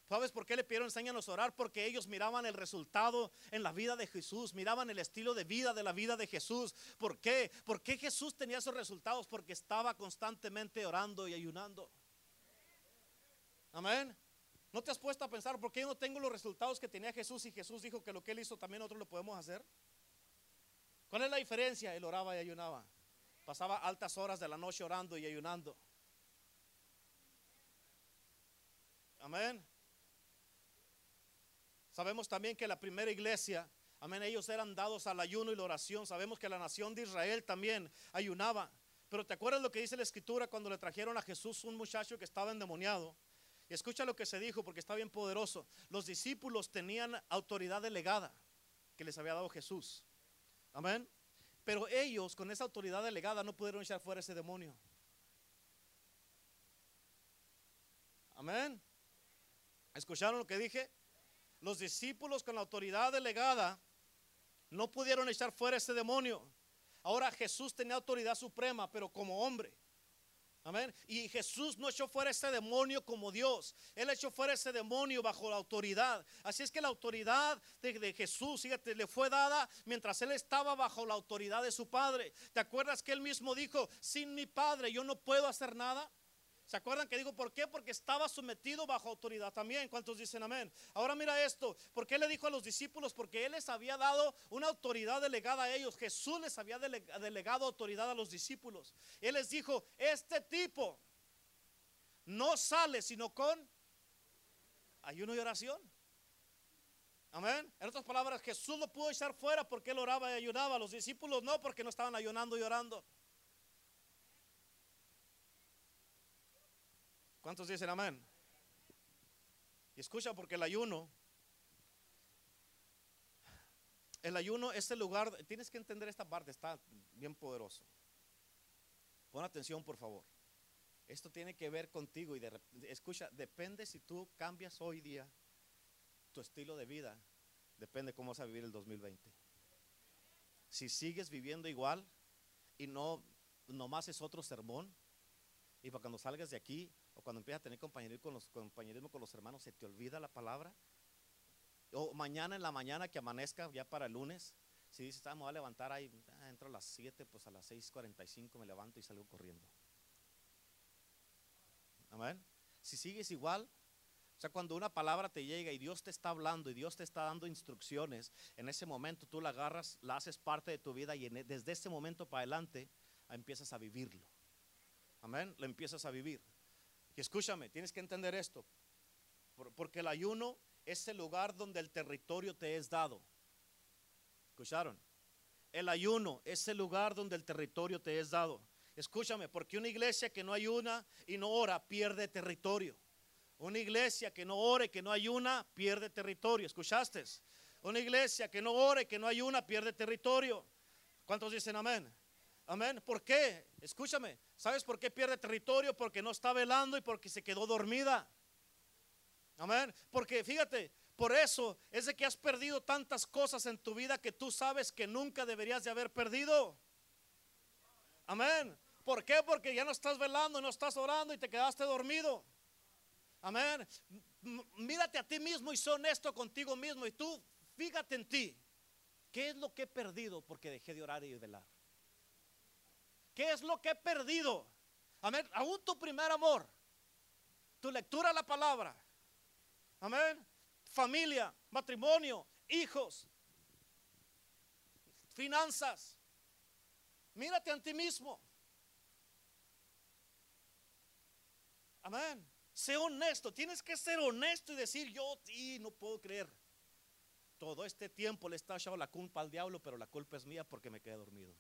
Speaker 2: ¿Sabes por qué le pidieron enséñanos a orar? Porque ellos miraban el resultado en la vida de Jesús, miraban el estilo de vida de la vida de Jesús. ¿Por qué? ¿Por qué Jesús tenía esos resultados? Porque estaba constantemente orando y ayunando. Amén. ¿No te has puesto a pensar por qué yo no tengo los resultados que tenía Jesús y Jesús dijo que lo que él hizo también nosotros lo podemos hacer? ¿Cuál es la diferencia? Él oraba y ayunaba. Pasaba altas horas de la noche orando y ayunando. Amén. Sabemos también que la primera iglesia, amén, ellos eran dados al ayuno y la oración. Sabemos que la nación de Israel también ayunaba. Pero ¿te acuerdas lo que dice la escritura cuando le trajeron a Jesús un muchacho que estaba endemoniado? Y escucha lo que se dijo porque está bien poderoso. Los discípulos tenían autoridad delegada que les había dado Jesús. Amén. Pero ellos con esa autoridad delegada no pudieron echar fuera ese demonio. Amén. ¿Escucharon lo que dije? Los discípulos con la autoridad delegada no pudieron echar fuera ese demonio. Ahora Jesús tenía autoridad suprema, pero como hombre. Amén. Y Jesús no echó fuera ese demonio como Dios. Él echó fuera ese demonio bajo la autoridad. Así es que la autoridad de, Jesús, fíjate, le fue dada mientras él estaba bajo la autoridad de su Padre. ¿Te acuerdas que él mismo dijo, sin mi Padre yo no puedo hacer nada? ¿Se acuerdan que digo por qué? Porque estaba sometido bajo autoridad también. ¿Cuántos dicen amén? Ahora mira esto. ¿Por qué le dijo a los discípulos? Porque Él les había dado una autoridad delegada a ellos. Jesús les había delegado autoridad a los discípulos. Él les dijo, este tipo no sale sino con ayuno y oración. Amén. En otras palabras, Jesús lo pudo echar fuera porque Él oraba y ayunaba. Los discípulos no, porque no estaban ayunando y orando. ¿Cuántos dicen amén? Y escucha porque el ayuno, el ayuno es el lugar, tienes que entender esta parte, está bien poderoso. Pon atención por favor. Esto tiene que ver contigo y de, escucha, depende si tú cambias hoy día tu estilo de vida, depende cómo vas a vivir el 2020. Si sigues viviendo igual y no nomás es otro sermón, y para cuando salgas de aquí o cuando empiezas a tener compañerismo con los, hermanos, se te olvida la palabra. O mañana en la mañana que amanezca, ya para el lunes, si dices, ah, me voy a levantar ahí, ah, entro a las 7, pues a las 6.45 me levanto y salgo corriendo. Amén. Si sigues igual, o sea, cuando una palabra te llega y Dios te está hablando y Dios te está dando instrucciones, en ese momento tú la agarras, la haces parte de tu vida y e, desde ese momento para adelante empiezas a vivirlo. Amén. Lo empiezas a vivir. Escúchame, tienes que entender esto. Porque el ayuno es el lugar donde el territorio te es dado. ¿Escucharon? El ayuno es el lugar donde el territorio te es dado. Escúchame, porque una iglesia que no ayuna y no ora pierde territorio. Una iglesia que no ore, que no ayuna, pierde territorio. ¿Escuchaste? Una iglesia que no ore, que no ayuna, pierde territorio. ¿Cuántos dicen amén? Amén. ¿Por qué? Escúchame. ¿Sabes por qué pierde territorio? Porque no está velando y porque se quedó dormida. Amén. Porque fíjate, por eso es de que has perdido tantas cosas en tu vida que tú sabes que nunca deberías de haber perdido. Amén. ¿Por qué? Porque ya no estás velando, no estás orando y te quedaste dormido. Amén. Mírate a ti mismo y sé honesto contigo mismo y tú fíjate en ti. ¿Qué es lo que he perdido porque dejé de orar y de velar? ¿Qué es lo que he perdido? Amén. Aún tu primer amor, tu lectura a la palabra. Amén. Familia, matrimonio, hijos, finanzas. Mírate a ti mismo. Amén. Sé honesto. Tienes que ser honesto y decir, yo y no puedo creer. Todo este tiempo le está echando la culpa al diablo, pero la culpa es mía porque me quedé dormido.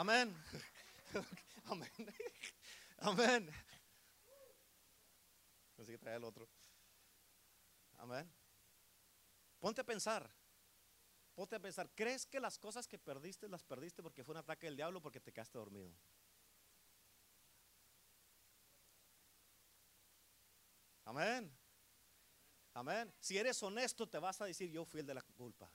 Speaker 2: Amén. Amén. Amén. Así que trae el otro. Amén. Ponte a pensar. Ponte a pensar. ¿Crees que las cosas que perdiste las perdiste porque fue un ataque del diablo o porque te quedaste dormido? Amén. Amén. Si eres honesto, te vas a decir, yo fui el de la culpa.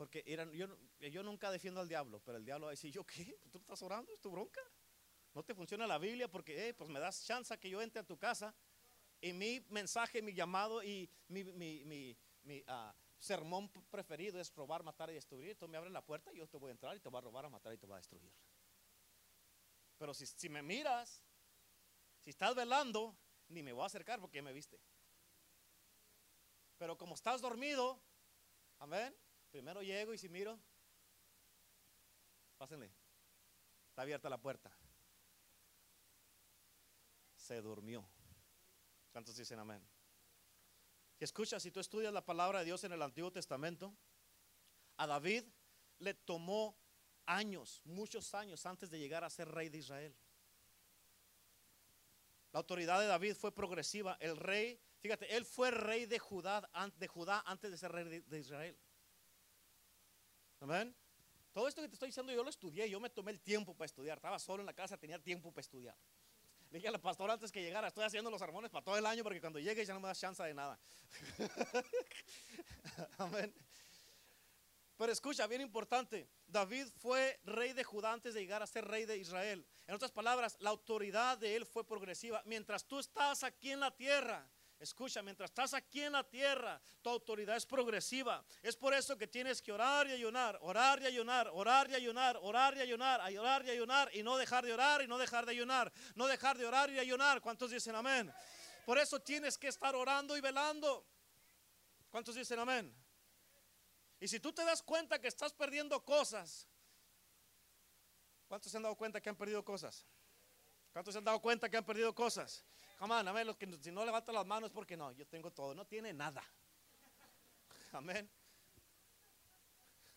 Speaker 2: Porque yo, yo, nunca defiendo al diablo, pero el diablo va a decir, ¿yo qué? ¿Tú estás orando? ¿Es tu bronca? No te funciona la Biblia porque, pues me das chance que yo entre a tu casa y mi mensaje, mi llamado y mi, mi, ah, sermón preferido es robar, matar y destruir. Tú me abres la puerta y yo te voy a entrar y te voy a robar, a matar y te voy a destruir. Pero si, si me miras, si estás velando, ni me voy a acercar porque me viste. Pero como estás dormido, amén, primero llego y si miro, pásenle, está abierta la puerta. Se durmió. ¿Cuántos dicen amén? Escucha, si tú estudias la palabra de Dios en el Antiguo Testamento, a David le tomó años, muchos años antes de llegar a ser rey de Israel. La autoridad de David fue progresiva. El rey, fíjate, él fue rey de Judá, de Judá antes de ser rey de Israel. Amén. Todo esto que te estoy diciendo yo lo estudié, yo me tomé el tiempo para estudiar. Estaba solo en la casa, tenía tiempo para estudiar. Le dije a la pastora antes que llegara, estoy haciendo los sermones para todo el año porque cuando llegue ya no me da chance de nada. Amén. Pero escucha, bien importante, David fue rey de Judá antes de llegar a ser rey de Israel. En otras palabras, la autoridad de él fue progresiva. Mientras tú estás aquí en la tierra, Escucha, mientras estás aquí en la tierra, tu autoridad es progresiva. Es por eso que tienes que orar y ayunar, orar y ayunar, orar y ayunar, orar y ayunar, orar y ayunar y no dejar de orar y no dejar de ayunar, no dejar de orar y ayunar. ¿Cuántos dicen amén? Por eso tienes que estar orando y velando. ¿Cuántos dicen amén? Y si tú te das cuenta que estás perdiendo cosas, ¿cuántos se han dado cuenta que han perdido cosas? ¿Cuántos se han dado cuenta que han perdido cosas? Amén. Los que si no levantan las manos es porque no, yo tengo todo. No tiene nada. Amén.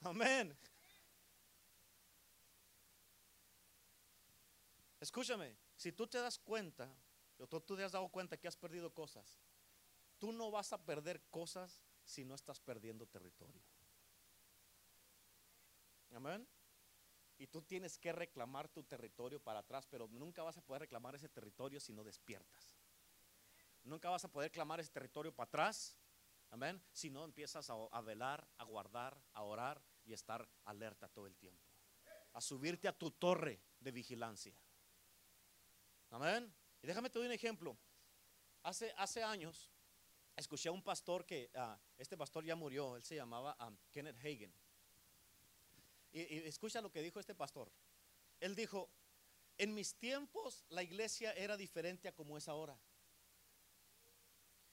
Speaker 2: Amén. Escúchame, si tú te das cuenta, o tú te has dado cuenta que has perdido cosas, tú no vas a perder cosas si no estás perdiendo territorio. Amén. Y tú tienes que reclamar tu territorio para atrás, pero nunca vas a poder reclamar ese territorio si no despiertas. Nunca vas a poder clamar ese territorio para atrás, amén, si no empiezas a, velar, a guardar, a orar y estar alerta todo el tiempo. A subirte a tu torre de vigilancia. Amén. Y déjame te doy un ejemplo. Hace, hace años escuché a un pastor que, ah, este pastor ya murió, él se llamaba ah, Kenneth Hagen. Y escucha lo que dijo este pastor. Él dijo, en mis tiempos la iglesia era diferente a como es ahora.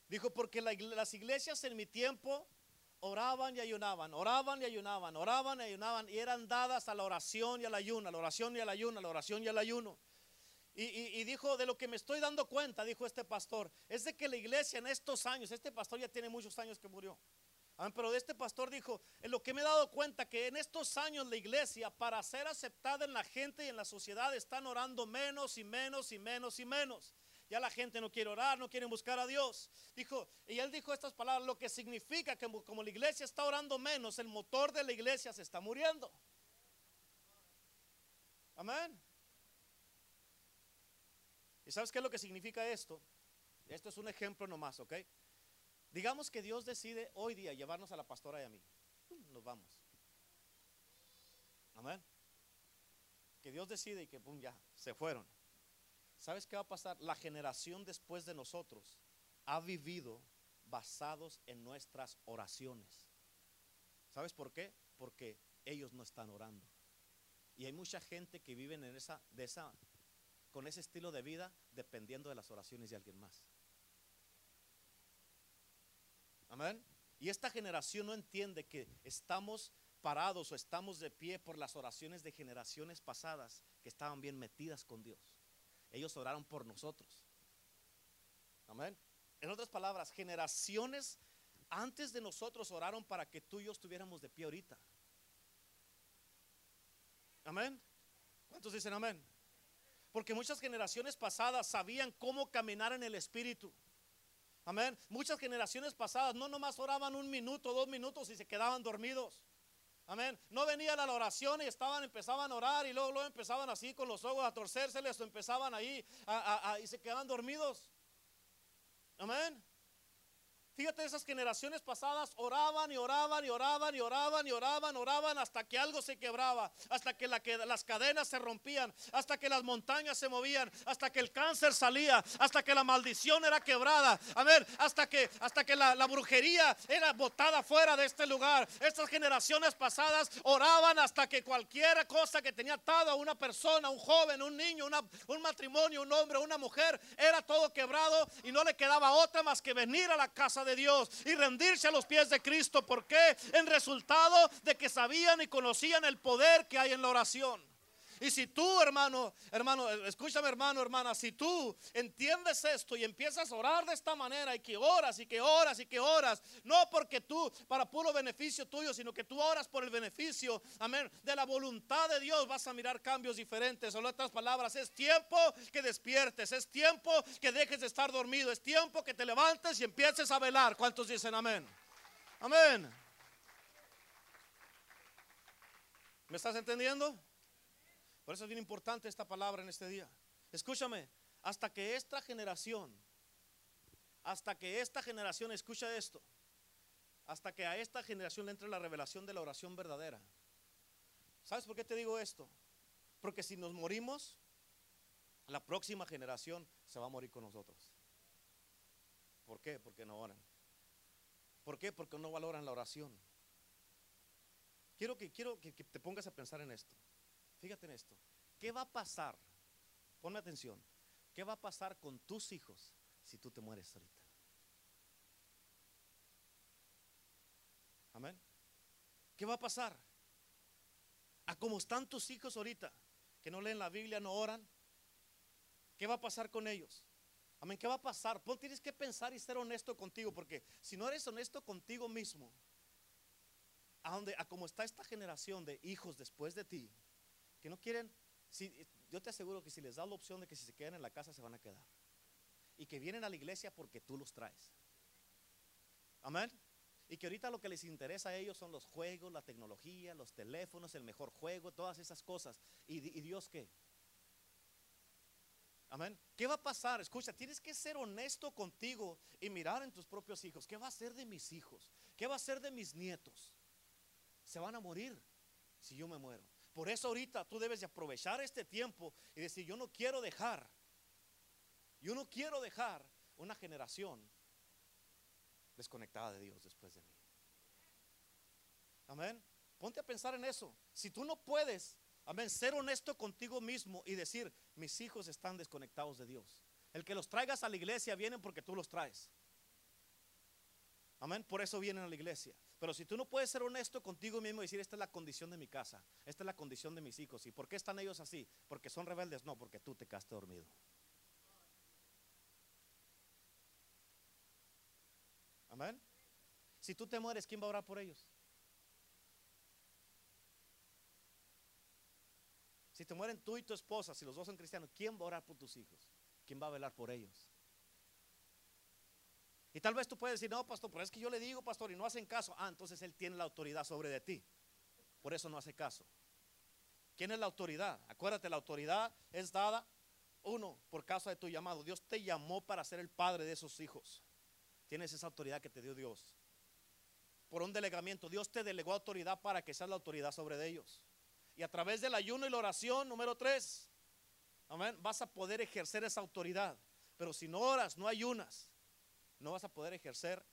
Speaker 2: Dijo, porque las iglesias en mi tiempo oraban y ayunaban, oraban y ayunaban, oraban y ayunaban y eran dadas a la oración y al ayuno, a la oración y al ayuno, a la oración y al ayuno. Y, dijo, de lo que me estoy dando cuenta, dijo este pastor, es de que la iglesia en estos años, este pastor ya tiene muchos años que murió, pero de este pastor dijo, en lo que me he dado cuenta que en estos años la iglesia, para ser aceptada en la gente y en la sociedad, están orando menos y menos y menos y menos. Ya la gente no quiere orar, no quiere buscar a Dios. Dijo, y él dijo estas palabras, lo que significa que como la iglesia está orando menos, el motor de la iglesia se está muriendo. Amén. ¿Y sabes qué es lo que significa esto? Esto es un ejemplo nomás, ¿ok? Digamos que Dios decide hoy día llevarnos a la pastora y a mí. Nos vamos. Amén. Que Dios decide y que pum, ya, se fueron. ¿Sabes qué va a pasar? La generación después de nosotros ha vivido basados en nuestras oraciones. ¿Sabes por qué? Porque ellos no están orando. Y hay mucha gente que vive en esa, de esa, con ese estilo de vida dependiendo de las oraciones de alguien más. Amén. Y esta generación no entiende que estamos parados o estamos de pie por las oraciones de generaciones pasadas que estaban bien metidas con Dios. Ellos oraron por nosotros. Amén. En otras palabras, generaciones antes de nosotros oraron para que tú y yo estuviéramos de pie ahorita. Amén. ¿Cuántos dicen amén? Porque muchas generaciones pasadas sabían cómo caminar en el Espíritu. Amén. Muchas generaciones pasadas no nomás oraban un minuto, dos minutos y se quedaban dormidos. Amén. No venían a la oración y estaban, empezaban a orar y luego, luego empezaban así con los ojos a torcérseles o empezaban ahí y se quedaban dormidos. Amén. Fíjate, esas generaciones pasadas oraban y oraban y oraban y oraban y oraban, oraban hasta que algo se quebraba, hasta que, las cadenas se rompían, hasta que las montañas se movían, hasta que el cáncer salía, hasta que la maldición era quebrada. Amén. Hasta que, hasta que la, brujería era botada fuera de este lugar. Estas generaciones pasadas oraban hasta que cualquier cosa que tenía atado a una persona, un joven, un niño, un matrimonio, un hombre, una mujer, era todo quebrado y no le quedaba otra más que venir a la casa de Dios y rendirse a los pies de Cristo. ¿Por qué? En resultado de que sabían y conocían el poder que hay en la oración. Y si tú, hermano, hermano, escúchame, hermano, hermana, si tú entiendes esto y empiezas a orar de esta manera y que oras y que oras y que oras, no porque tú, para puro beneficio tuyo, sino que tú oras por el beneficio, amén, de la voluntad de Dios, vas a mirar cambios diferentes. En otras palabras, es tiempo que despiertes, es tiempo que dejes de estar dormido, es tiempo que te levantes y empieces a velar. ¿Cuántos dicen amén? Amén. ¿Me estás entendiendo? Por eso es bien importante esta palabra en este día. Escúchame, hasta que esta generación, hasta que esta generación, escucha esto, hasta que a esta generación le entre la revelación de la oración verdadera. ¿Sabes por qué te digo esto? Porque si nos morimos, la próxima generación se va a morir con nosotros. ¿Por qué? Porque no oran. ¿Por qué? Porque no valoran la oración. Quiero que, quiero que te pongas a pensar en esto. Fíjate en esto. ¿Qué va a pasar? Ponme atención. ¿Qué va a pasar con tus hijos si tú te mueres ahorita? Amén. ¿Qué va a pasar? A cómo están tus hijos ahorita, que no leen la Biblia, no oran. ¿Qué va a pasar con ellos? Amén. ¿Qué va a pasar? Pues tienes que pensar y ser honesto contigo, porque si no eres honesto contigo mismo, a donde, a cómo está esta generación de hijos después de ti, que no quieren, si, yo te aseguro que si les da la opción de que si se quedan en la casa se van a quedar. Y que vienen a la iglesia porque tú los traes. Amén. Y que ahorita lo que les interesa a ellos son los juegos, la tecnología, los teléfonos, el mejor juego, todas esas cosas. ¿Y, y Dios qué? Amén. ¿Qué va a pasar? Escucha, tienes que ser honesto contigo y mirar en tus propios hijos. ¿Qué va a ser de mis hijos? ¿Qué va a ser de mis nietos? Se van a morir si yo me muero. Por eso ahorita tú debes de aprovechar este tiempo y decir, yo no quiero dejar, yo no quiero dejar una generación desconectada de Dios después de mí. Amén. Ponte a pensar en eso. Si tú no puedes, amén, ser honesto contigo mismo y decir, mis hijos están desconectados de Dios. El que los traigas a la iglesia vienen porque tú los traes. Amén. Por eso vienen a la iglesia. Pero si tú no puedes ser honesto contigo mismo y decir, esta es la condición de mi casa, esta es la condición de mis hijos, ¿y por qué están ellos así? ¿Porque son rebeldes? No, porque tú te quedaste dormido. Amén. Si tú te mueres, ¿quién va a orar por ellos? Si te mueren tú y tu esposa, si los dos son cristianos, ¿quién va a orar por tus hijos? ¿Quién va a velar por ellos? Y tal vez tú puedes decir, no, pastor, pero es que yo le digo, pastor, y no hacen caso. Ah, entonces él tiene la autoridad sobre de ti. Por eso no hace caso. ¿Quién es la autoridad? Acuérdate, la autoridad es dada, uno, por causa de tu llamado. Dios te llamó para ser el padre de esos hijos. Tienes esa autoridad que te dio Dios. Por un delegamiento, Dios te delegó autoridad para que seas la autoridad sobre ellos. Y a través del ayuno y la oración, número tres, amén, vas a poder ejercer esa autoridad. Pero si no oras, no ayunas, no vas a poder ejercer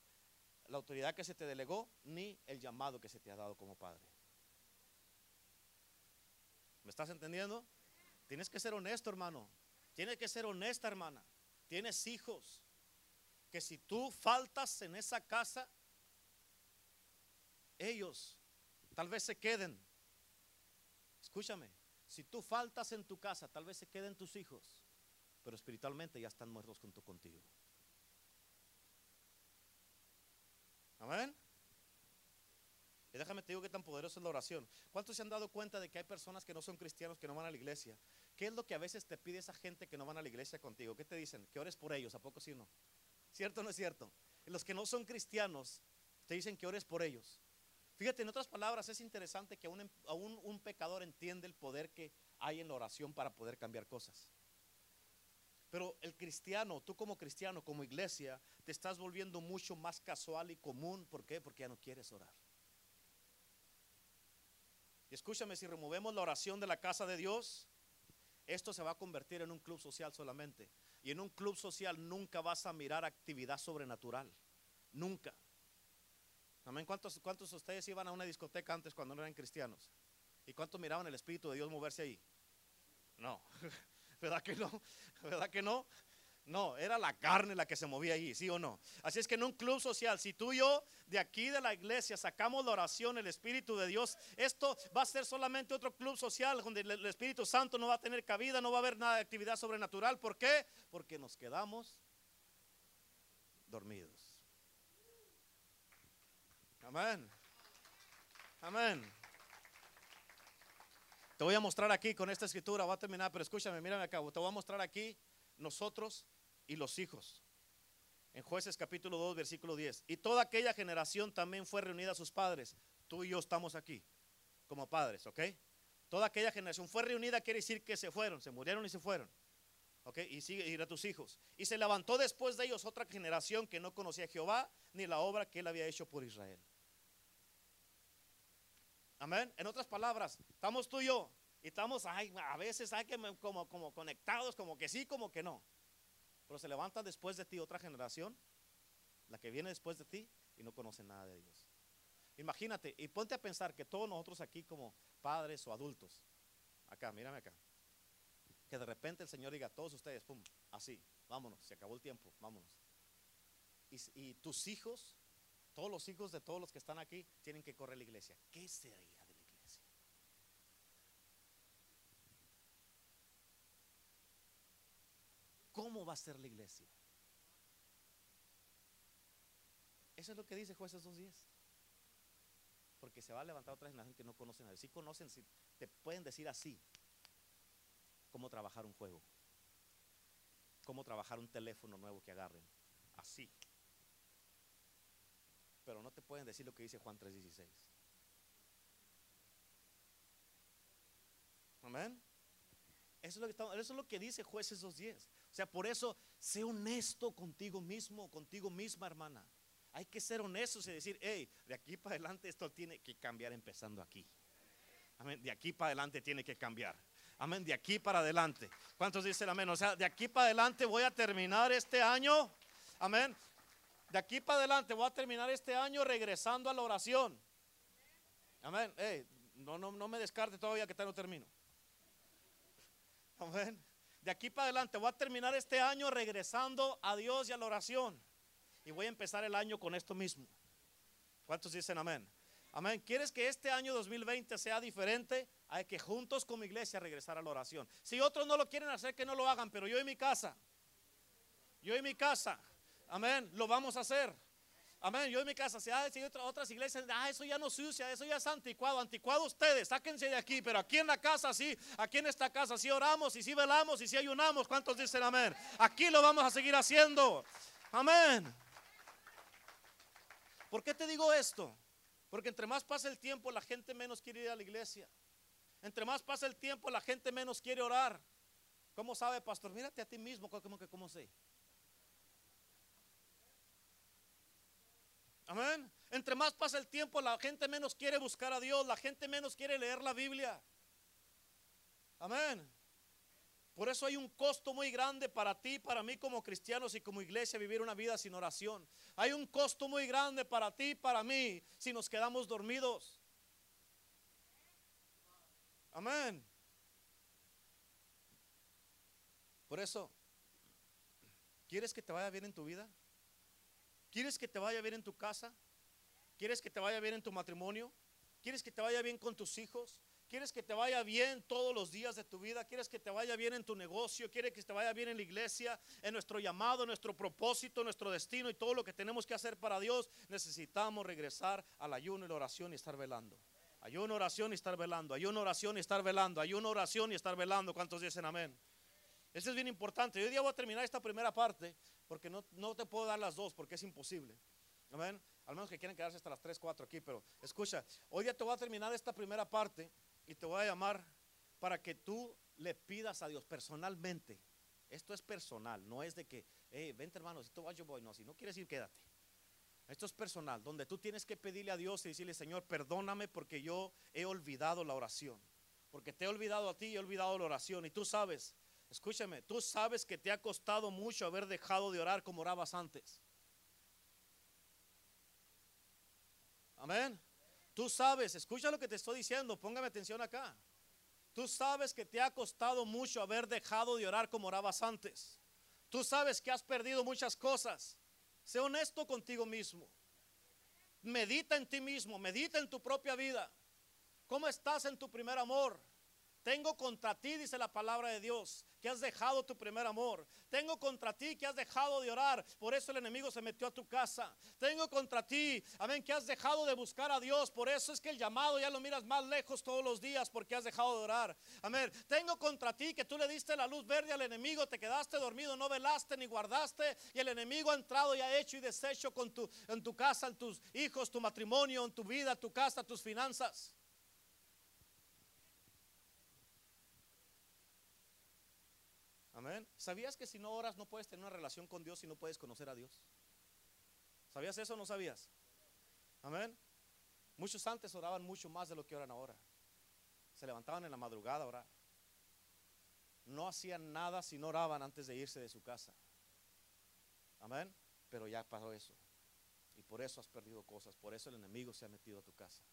Speaker 2: la autoridad que se te delegó ni el llamado que se te ha dado como padre. ¿Me estás entendiendo? Tienes que ser honesto, hermano. Tienes que ser honesta, hermana. Tienes hijos que si tú faltas en esa casa, ellos tal vez se queden. Escúchame, si tú faltas en tu casa, tal vez se queden tus hijos, pero espiritualmente ya están muertos junto contigo. Amén. Y déjame te digo qué tan poderosa es la oración. ¿Cuántos se han dado cuenta de que hay personas que no son cristianos que no van a la iglesia? ¿Qué es lo que a veces te pide esa gente que no van a la iglesia contigo? ¿Qué te dicen? Que ores por ellos, ¿a poco sí no? ¿Cierto o no es cierto? Los que no son cristianos te dicen que ores por ellos. Fíjate, en otras palabras, es interesante que aún un pecador entiende el poder que hay en la oración para poder cambiar cosas. Pero el cristiano, tú como cristiano, como iglesia, te estás volviendo mucho más casual y común. ¿Por qué? Porque ya no quieres orar. Y escúchame, si removemos la oración de la casa de Dios, esto se va a convertir en un club social solamente. Y en un club social nunca vas a mirar actividad sobrenatural. Nunca. Amén. ¿Cuántos, ¿Cuántos de ustedes iban a una discoteca antes cuando no eran cristianos? ¿Y cuántos miraban el Espíritu de Dios moverse ahí? No. ¿Verdad que no? ¿Verdad que no? No, era la carne la que se movía allí, ¿sí o no? Así es que en un club social, si tú y yo de aquí de la iglesia sacamos la oración, el Espíritu de Dios, esto va a ser solamente otro club social donde el Espíritu Santo no va a tener cabida, no va a haber nada de actividad sobrenatural. ¿Por qué? Porque nos quedamos dormidos. Amén. Amén. Te voy a mostrar aquí con esta escritura, va a terminar, pero escúchame, mírame acá, te voy a mostrar aquí nosotros y los hijos. En jueces capítulo 2, versículo 10. Y toda aquella generación también fue reunida a sus padres. Tú y yo estamos aquí como padres, ¿ok? Toda aquella generación fue reunida, quiere decir que se fueron, se murieron y se fueron. ¿Ok? Y sigue ir a tus hijos. Y se levantó después de ellos otra generación que no conocía a Jehová ni la obra que él había hecho por Israel. Amén. En otras palabras, estamos tú y yo. Y estamos a veces hay que como, como conectados, como que sí, como que no. Pero se levanta después de ti otra generación, la que viene después de ti, y no conoce nada de Dios. Imagínate, y ponte a pensar que todos nosotros aquí como padres o adultos, acá, mírame acá, que de repente el Señor diga, todos ustedes, pum, así, vámonos, se acabó el tiempo, vámonos. Y tus hijos todos los hijos de todos los que están aquí tienen que correr a la iglesia. ¿Qué sería de la iglesia? ¿Cómo va a ser la iglesia? Eso es lo que dice jueces 2.10. Porque se va a levantar otra generación que no conocen a Dios. Si conocen, te pueden decir así cómo trabajar un juego, cómo trabajar un teléfono nuevo que agarren. Así pero no te pueden decir lo que dice Juan 3:16. Amén. Eso es, lo que eso es lo que dice jueces 2.10. O sea, por eso, sé honesto contigo mismo, contigo misma, hermana. Hay que ser honestos y decir, hey, de aquí para adelante esto tiene que cambiar empezando aquí. Amén. De aquí para adelante tiene que cambiar. Amén. De aquí para adelante. ¿Cuántos dicen amén? O sea, de aquí para adelante voy a terminar este año. Amén. De aquí para adelante voy a terminar este año regresando a la oración. Amén. no, no, no me descarte todavía que no termino. Amén. De aquí para adelante voy a terminar este año regresando a Dios y a la oración. Y voy a empezar el año con esto mismo. ¿Cuántos dicen amén? Amén. ¿Quieres que este año 2020 sea diferente? Hay que juntos como iglesia regresar a la oración. Si otros no lo quieren hacer, que no lo hagan, pero yo en mi casa, yo en mi casa, Amén. Lo vamos a hacer. Amén. Yo en mi casa, si hay otras iglesias, ah, eso ya no sucia, eso ya es anticuado. Anticuado ustedes, sáquense de aquí. Pero aquí en la casa, sí, aquí en esta casa, sí oramos y sí velamos y sí ayunamos. ¿Cuántos dicen amén? Aquí lo vamos a seguir haciendo. Amén. ¿Por qué te digo esto? Porque entre más pasa el tiempo, la gente menos quiere ir a la iglesia. Entre más pasa el tiempo, la gente menos quiere orar. ¿Cómo sabe, pastor? Mírate a ti mismo, como que cómo sé. Amén. Entre más pasa el tiempo, la gente menos quiere buscar a Dios, la gente menos quiere leer la Biblia. Amén. Por eso hay un costo muy grande para ti, para mí como cristianos y como iglesia vivir una vida sin oración. Hay un costo muy grande para ti, para mí, si nos quedamos dormidos. Amén. Por eso, ¿quieres que te vaya bien en tu vida? ¿Quieres que te vaya bien en tu casa? ¿Quieres que te vaya bien en tu matrimonio? ¿Quieres que te vaya bien con tus hijos? ¿Quieres que te vaya bien todos los días de tu vida? ¿Quieres que te vaya bien en tu negocio? ¿Quieres que te vaya bien en la iglesia? En nuestro llamado, en nuestro propósito, nuestro destino y todo lo que tenemos que hacer para Dios. Necesitamos regresar al ayuno y la oración y estar velando. Ayuno, oración y estar velando. Ayuno, oración y estar velando. Ayuno, oración y estar velando. ¿Cuántos dicen amén? Eso es bien importante. Hoy día voy a terminar esta primera parte porque no, no te puedo dar las dos porque es imposible. Amén. Al menos que quieran quedarse hasta las 3, 4 aquí, pero escucha, hoy día te voy a terminar esta primera parte y te voy a llamar para que tú le pidas a Dios personalmente. Esto es personal, no es de que, hey, vente hermano, si tú vas yo voy. No, si no quieres ir, quédate. Esto es personal, donde tú tienes que pedirle a Dios y decirle, Señor, perdóname porque yo he olvidado la oración. Porque te he olvidado a ti y he olvidado la oración. Y tú sabes, escúchame, tú sabes que te ha costado mucho haber dejado de orar como orabas antes. Amén. Tú sabes, escucha lo que te estoy diciendo, póngame atención acá. Tú sabes que te ha costado mucho haber dejado de orar como orabas antes. Tú sabes que has perdido muchas cosas. Sé honesto contigo mismo. Medita en ti mismo, medita en tu propia vida. ¿Cómo estás en tu primer amor? Tengo contra ti, dice la palabra de Dios, que has dejado tu primer amor. Tengo contra ti que has dejado de orar. Por eso el enemigo se metió a tu casa. Tengo contra ti, amén, que has dejado de buscar a Dios. Por eso es que el llamado ya lo miras más lejos todos los días porque has dejado de orar. Amén. Tengo contra ti que tú le diste la luz verde al enemigo, te quedaste dormido, no velaste ni guardaste. Y el enemigo ha entrado y ha hecho y deshecho con tu, en tu casa, en tus hijos, tu matrimonio, en tu vida, tu casa, tus finanzas. Amén. ¿Sabías que si no oras no puedes tener una relación con Dios y no puedes conocer a Dios? ¿Sabías eso o no sabías? Amén. Muchos antes oraban mucho más de lo que oran ahora. Se levantaban en la madrugada a orar. No hacían nada si no oraban antes de irse de su casa. Amén. Pero ya pasó eso. Y por eso has perdido cosas. Por eso el enemigo se ha metido a tu casa.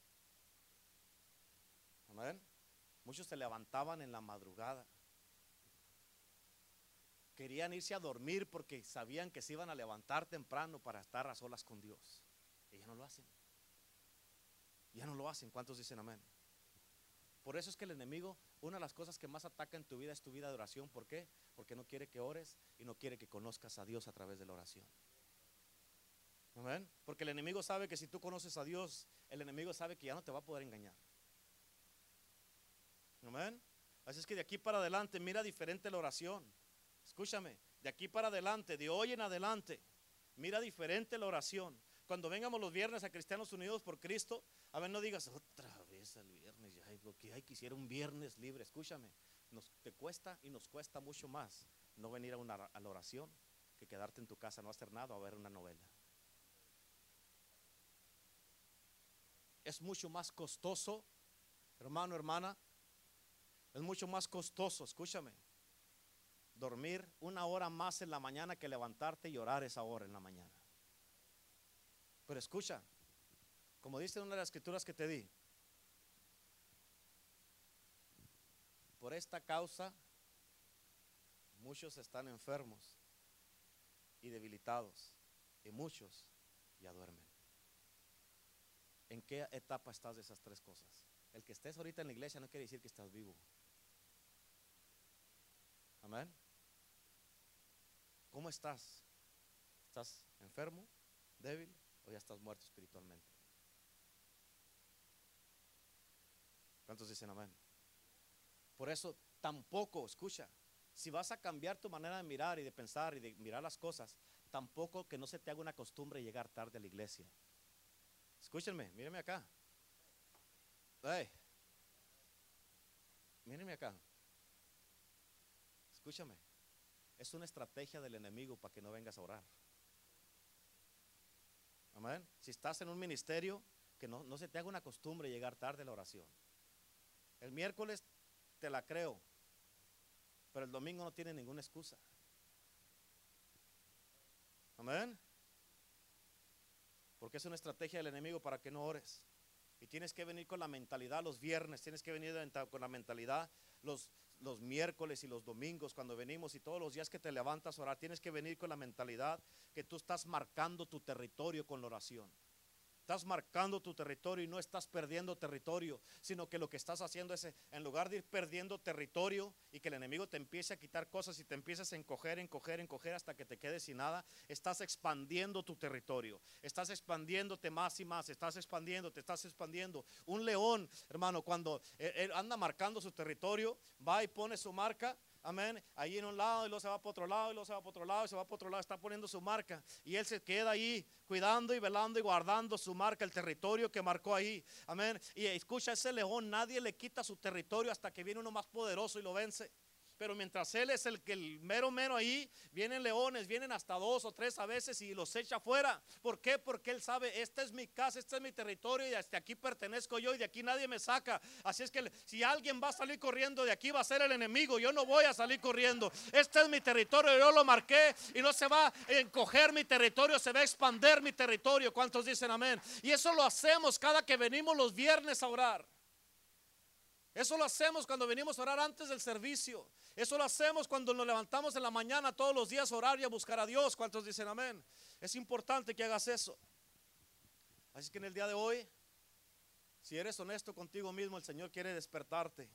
Speaker 2: Amén. Muchos se levantaban en la madrugada querían irse a dormir porque sabían que se iban a levantar temprano para estar a solas con Dios. Y ya no lo hacen. Ya no lo hacen. ¿Cuántos dicen amén? Por eso es que el enemigo, una de las cosas que más ataca en tu vida es tu vida de oración. ¿Por qué? Porque no quiere que ores y no quiere que conozcas a Dios a través de la oración. Amén. Porque el enemigo sabe que si tú conoces a Dios, el enemigo sabe que ya no te va a poder engañar. Amén. Así es que de aquí para adelante mira diferente la oración. Escúchame, de aquí para adelante, de hoy en adelante, mira diferente la oración. Cuando vengamos los viernes a Cristianos Unidos por Cristo, a ver, no digas otra vez el viernes, ya, que hay quisiera un viernes libre. Escúchame, nos, te cuesta y nos cuesta mucho más no venir a, una, a la oración que quedarte en tu casa, no hacer nada o ver una novela. Es mucho más costoso, hermano, hermana, es mucho más costoso, escúchame, dormir una hora más en la mañana que levantarte y orar esa hora en la mañana. Pero escucha, como dice una de las escrituras que te di, por esta causa muchos están enfermos y debilitados y muchos ya duermen. ¿En qué etapa estás de esas tres cosas? El que estés ahorita en la iglesia no quiere decir que estás vivo. Amén. ¿Cómo estás? ¿Estás enfermo, débil o ya estás muerto espiritualmente? ¿Cuántos dicen amén? Por eso tampoco, escucha, si vas a cambiar tu manera de mirar y de pensar y de mirar las cosas, tampoco que no se te haga una costumbre llegar tarde a la iglesia. Escúchenme, mírenme acá. Hey, mírenme acá. Escúchame. Es una estrategia del enemigo para que no vengas a orar. Amén. Si estás en un ministerio, que no, no se te haga una costumbre llegar tarde a la oración. El miércoles te la creo, pero el domingo no tiene ninguna excusa. Amén. Porque es una estrategia del enemigo para que no ores. Y tienes que venir con la mentalidad los viernes, tienes que venir con la mentalidad los, los miércoles y los domingos cuando venimos y todos los días que te levantas a orar, tienes que venir con la mentalidad que tú estás marcando tu territorio con la oración. Estás marcando tu territorio y no estás perdiendo territorio, sino que lo que estás haciendo es, en lugar de ir perdiendo territorio y que el enemigo te empiece a quitar cosas y te empieces a encoger, encoger, encoger hasta que te quedes sin nada, estás expandiendo tu territorio, estás expandiéndote más y más, estás expandiendo, te estás expandiendo. Un león, hermano, cuando él, él anda marcando su territorio, va y pone su marca, Amén. Ahí en un lado y luego se va para otro lado y luego se va para otro lado y se va para otro lado. Está poniendo su marca. Y él se queda ahí cuidando y velando y guardando su marca, el territorio que marcó ahí. Amén. Y escucha ese león, nadie le quita su territorio hasta que viene uno más poderoso y lo vence. Pero mientras él es el que el mero mero ahí, vienen leones, vienen hasta dos o tres a veces y los echa fuera. ¿Por qué? Porque él sabe, esta es mi casa, este es mi territorio y hasta aquí pertenezco yo y de aquí nadie me saca. Así es que si alguien va a salir corriendo de aquí va a ser el enemigo, yo no voy a salir corriendo. Este es mi territorio, yo lo marqué y no se va a encoger mi territorio, se va a expander mi territorio. ¿Cuántos dicen amén? Y eso lo hacemos cada que venimos los viernes a orar. Eso lo hacemos cuando venimos a orar antes del servicio. Eso lo hacemos cuando nos levantamos en la mañana todos los días a orar y a buscar a Dios. ¿Cuántos dicen amén? Es importante que hagas eso. Así que en el día de hoy, si eres honesto contigo mismo, el Señor quiere despertarte.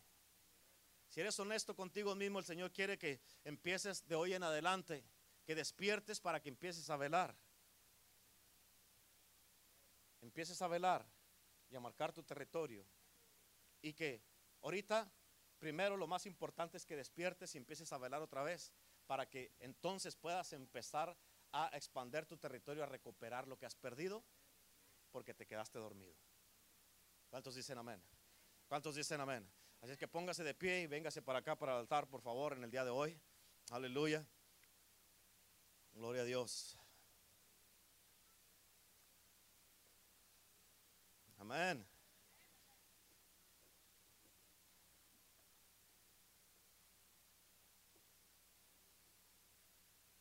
Speaker 2: Si eres honesto contigo mismo, el Señor quiere que empieces de hoy en adelante, que despiertes para que empieces a velar. Empieces a velar y a marcar tu territorio. Y que Ahorita, primero lo más importante es que despiertes y empieces a velar otra vez, para que entonces puedas empezar a expander tu territorio, a recuperar lo que has perdido, porque te quedaste dormido. ¿Cuántos dicen amén? ¿Cuántos dicen amén? Así es que póngase de pie y véngase para acá, para el altar, por favor, en el día de hoy. Aleluya. Gloria a Dios. Amén.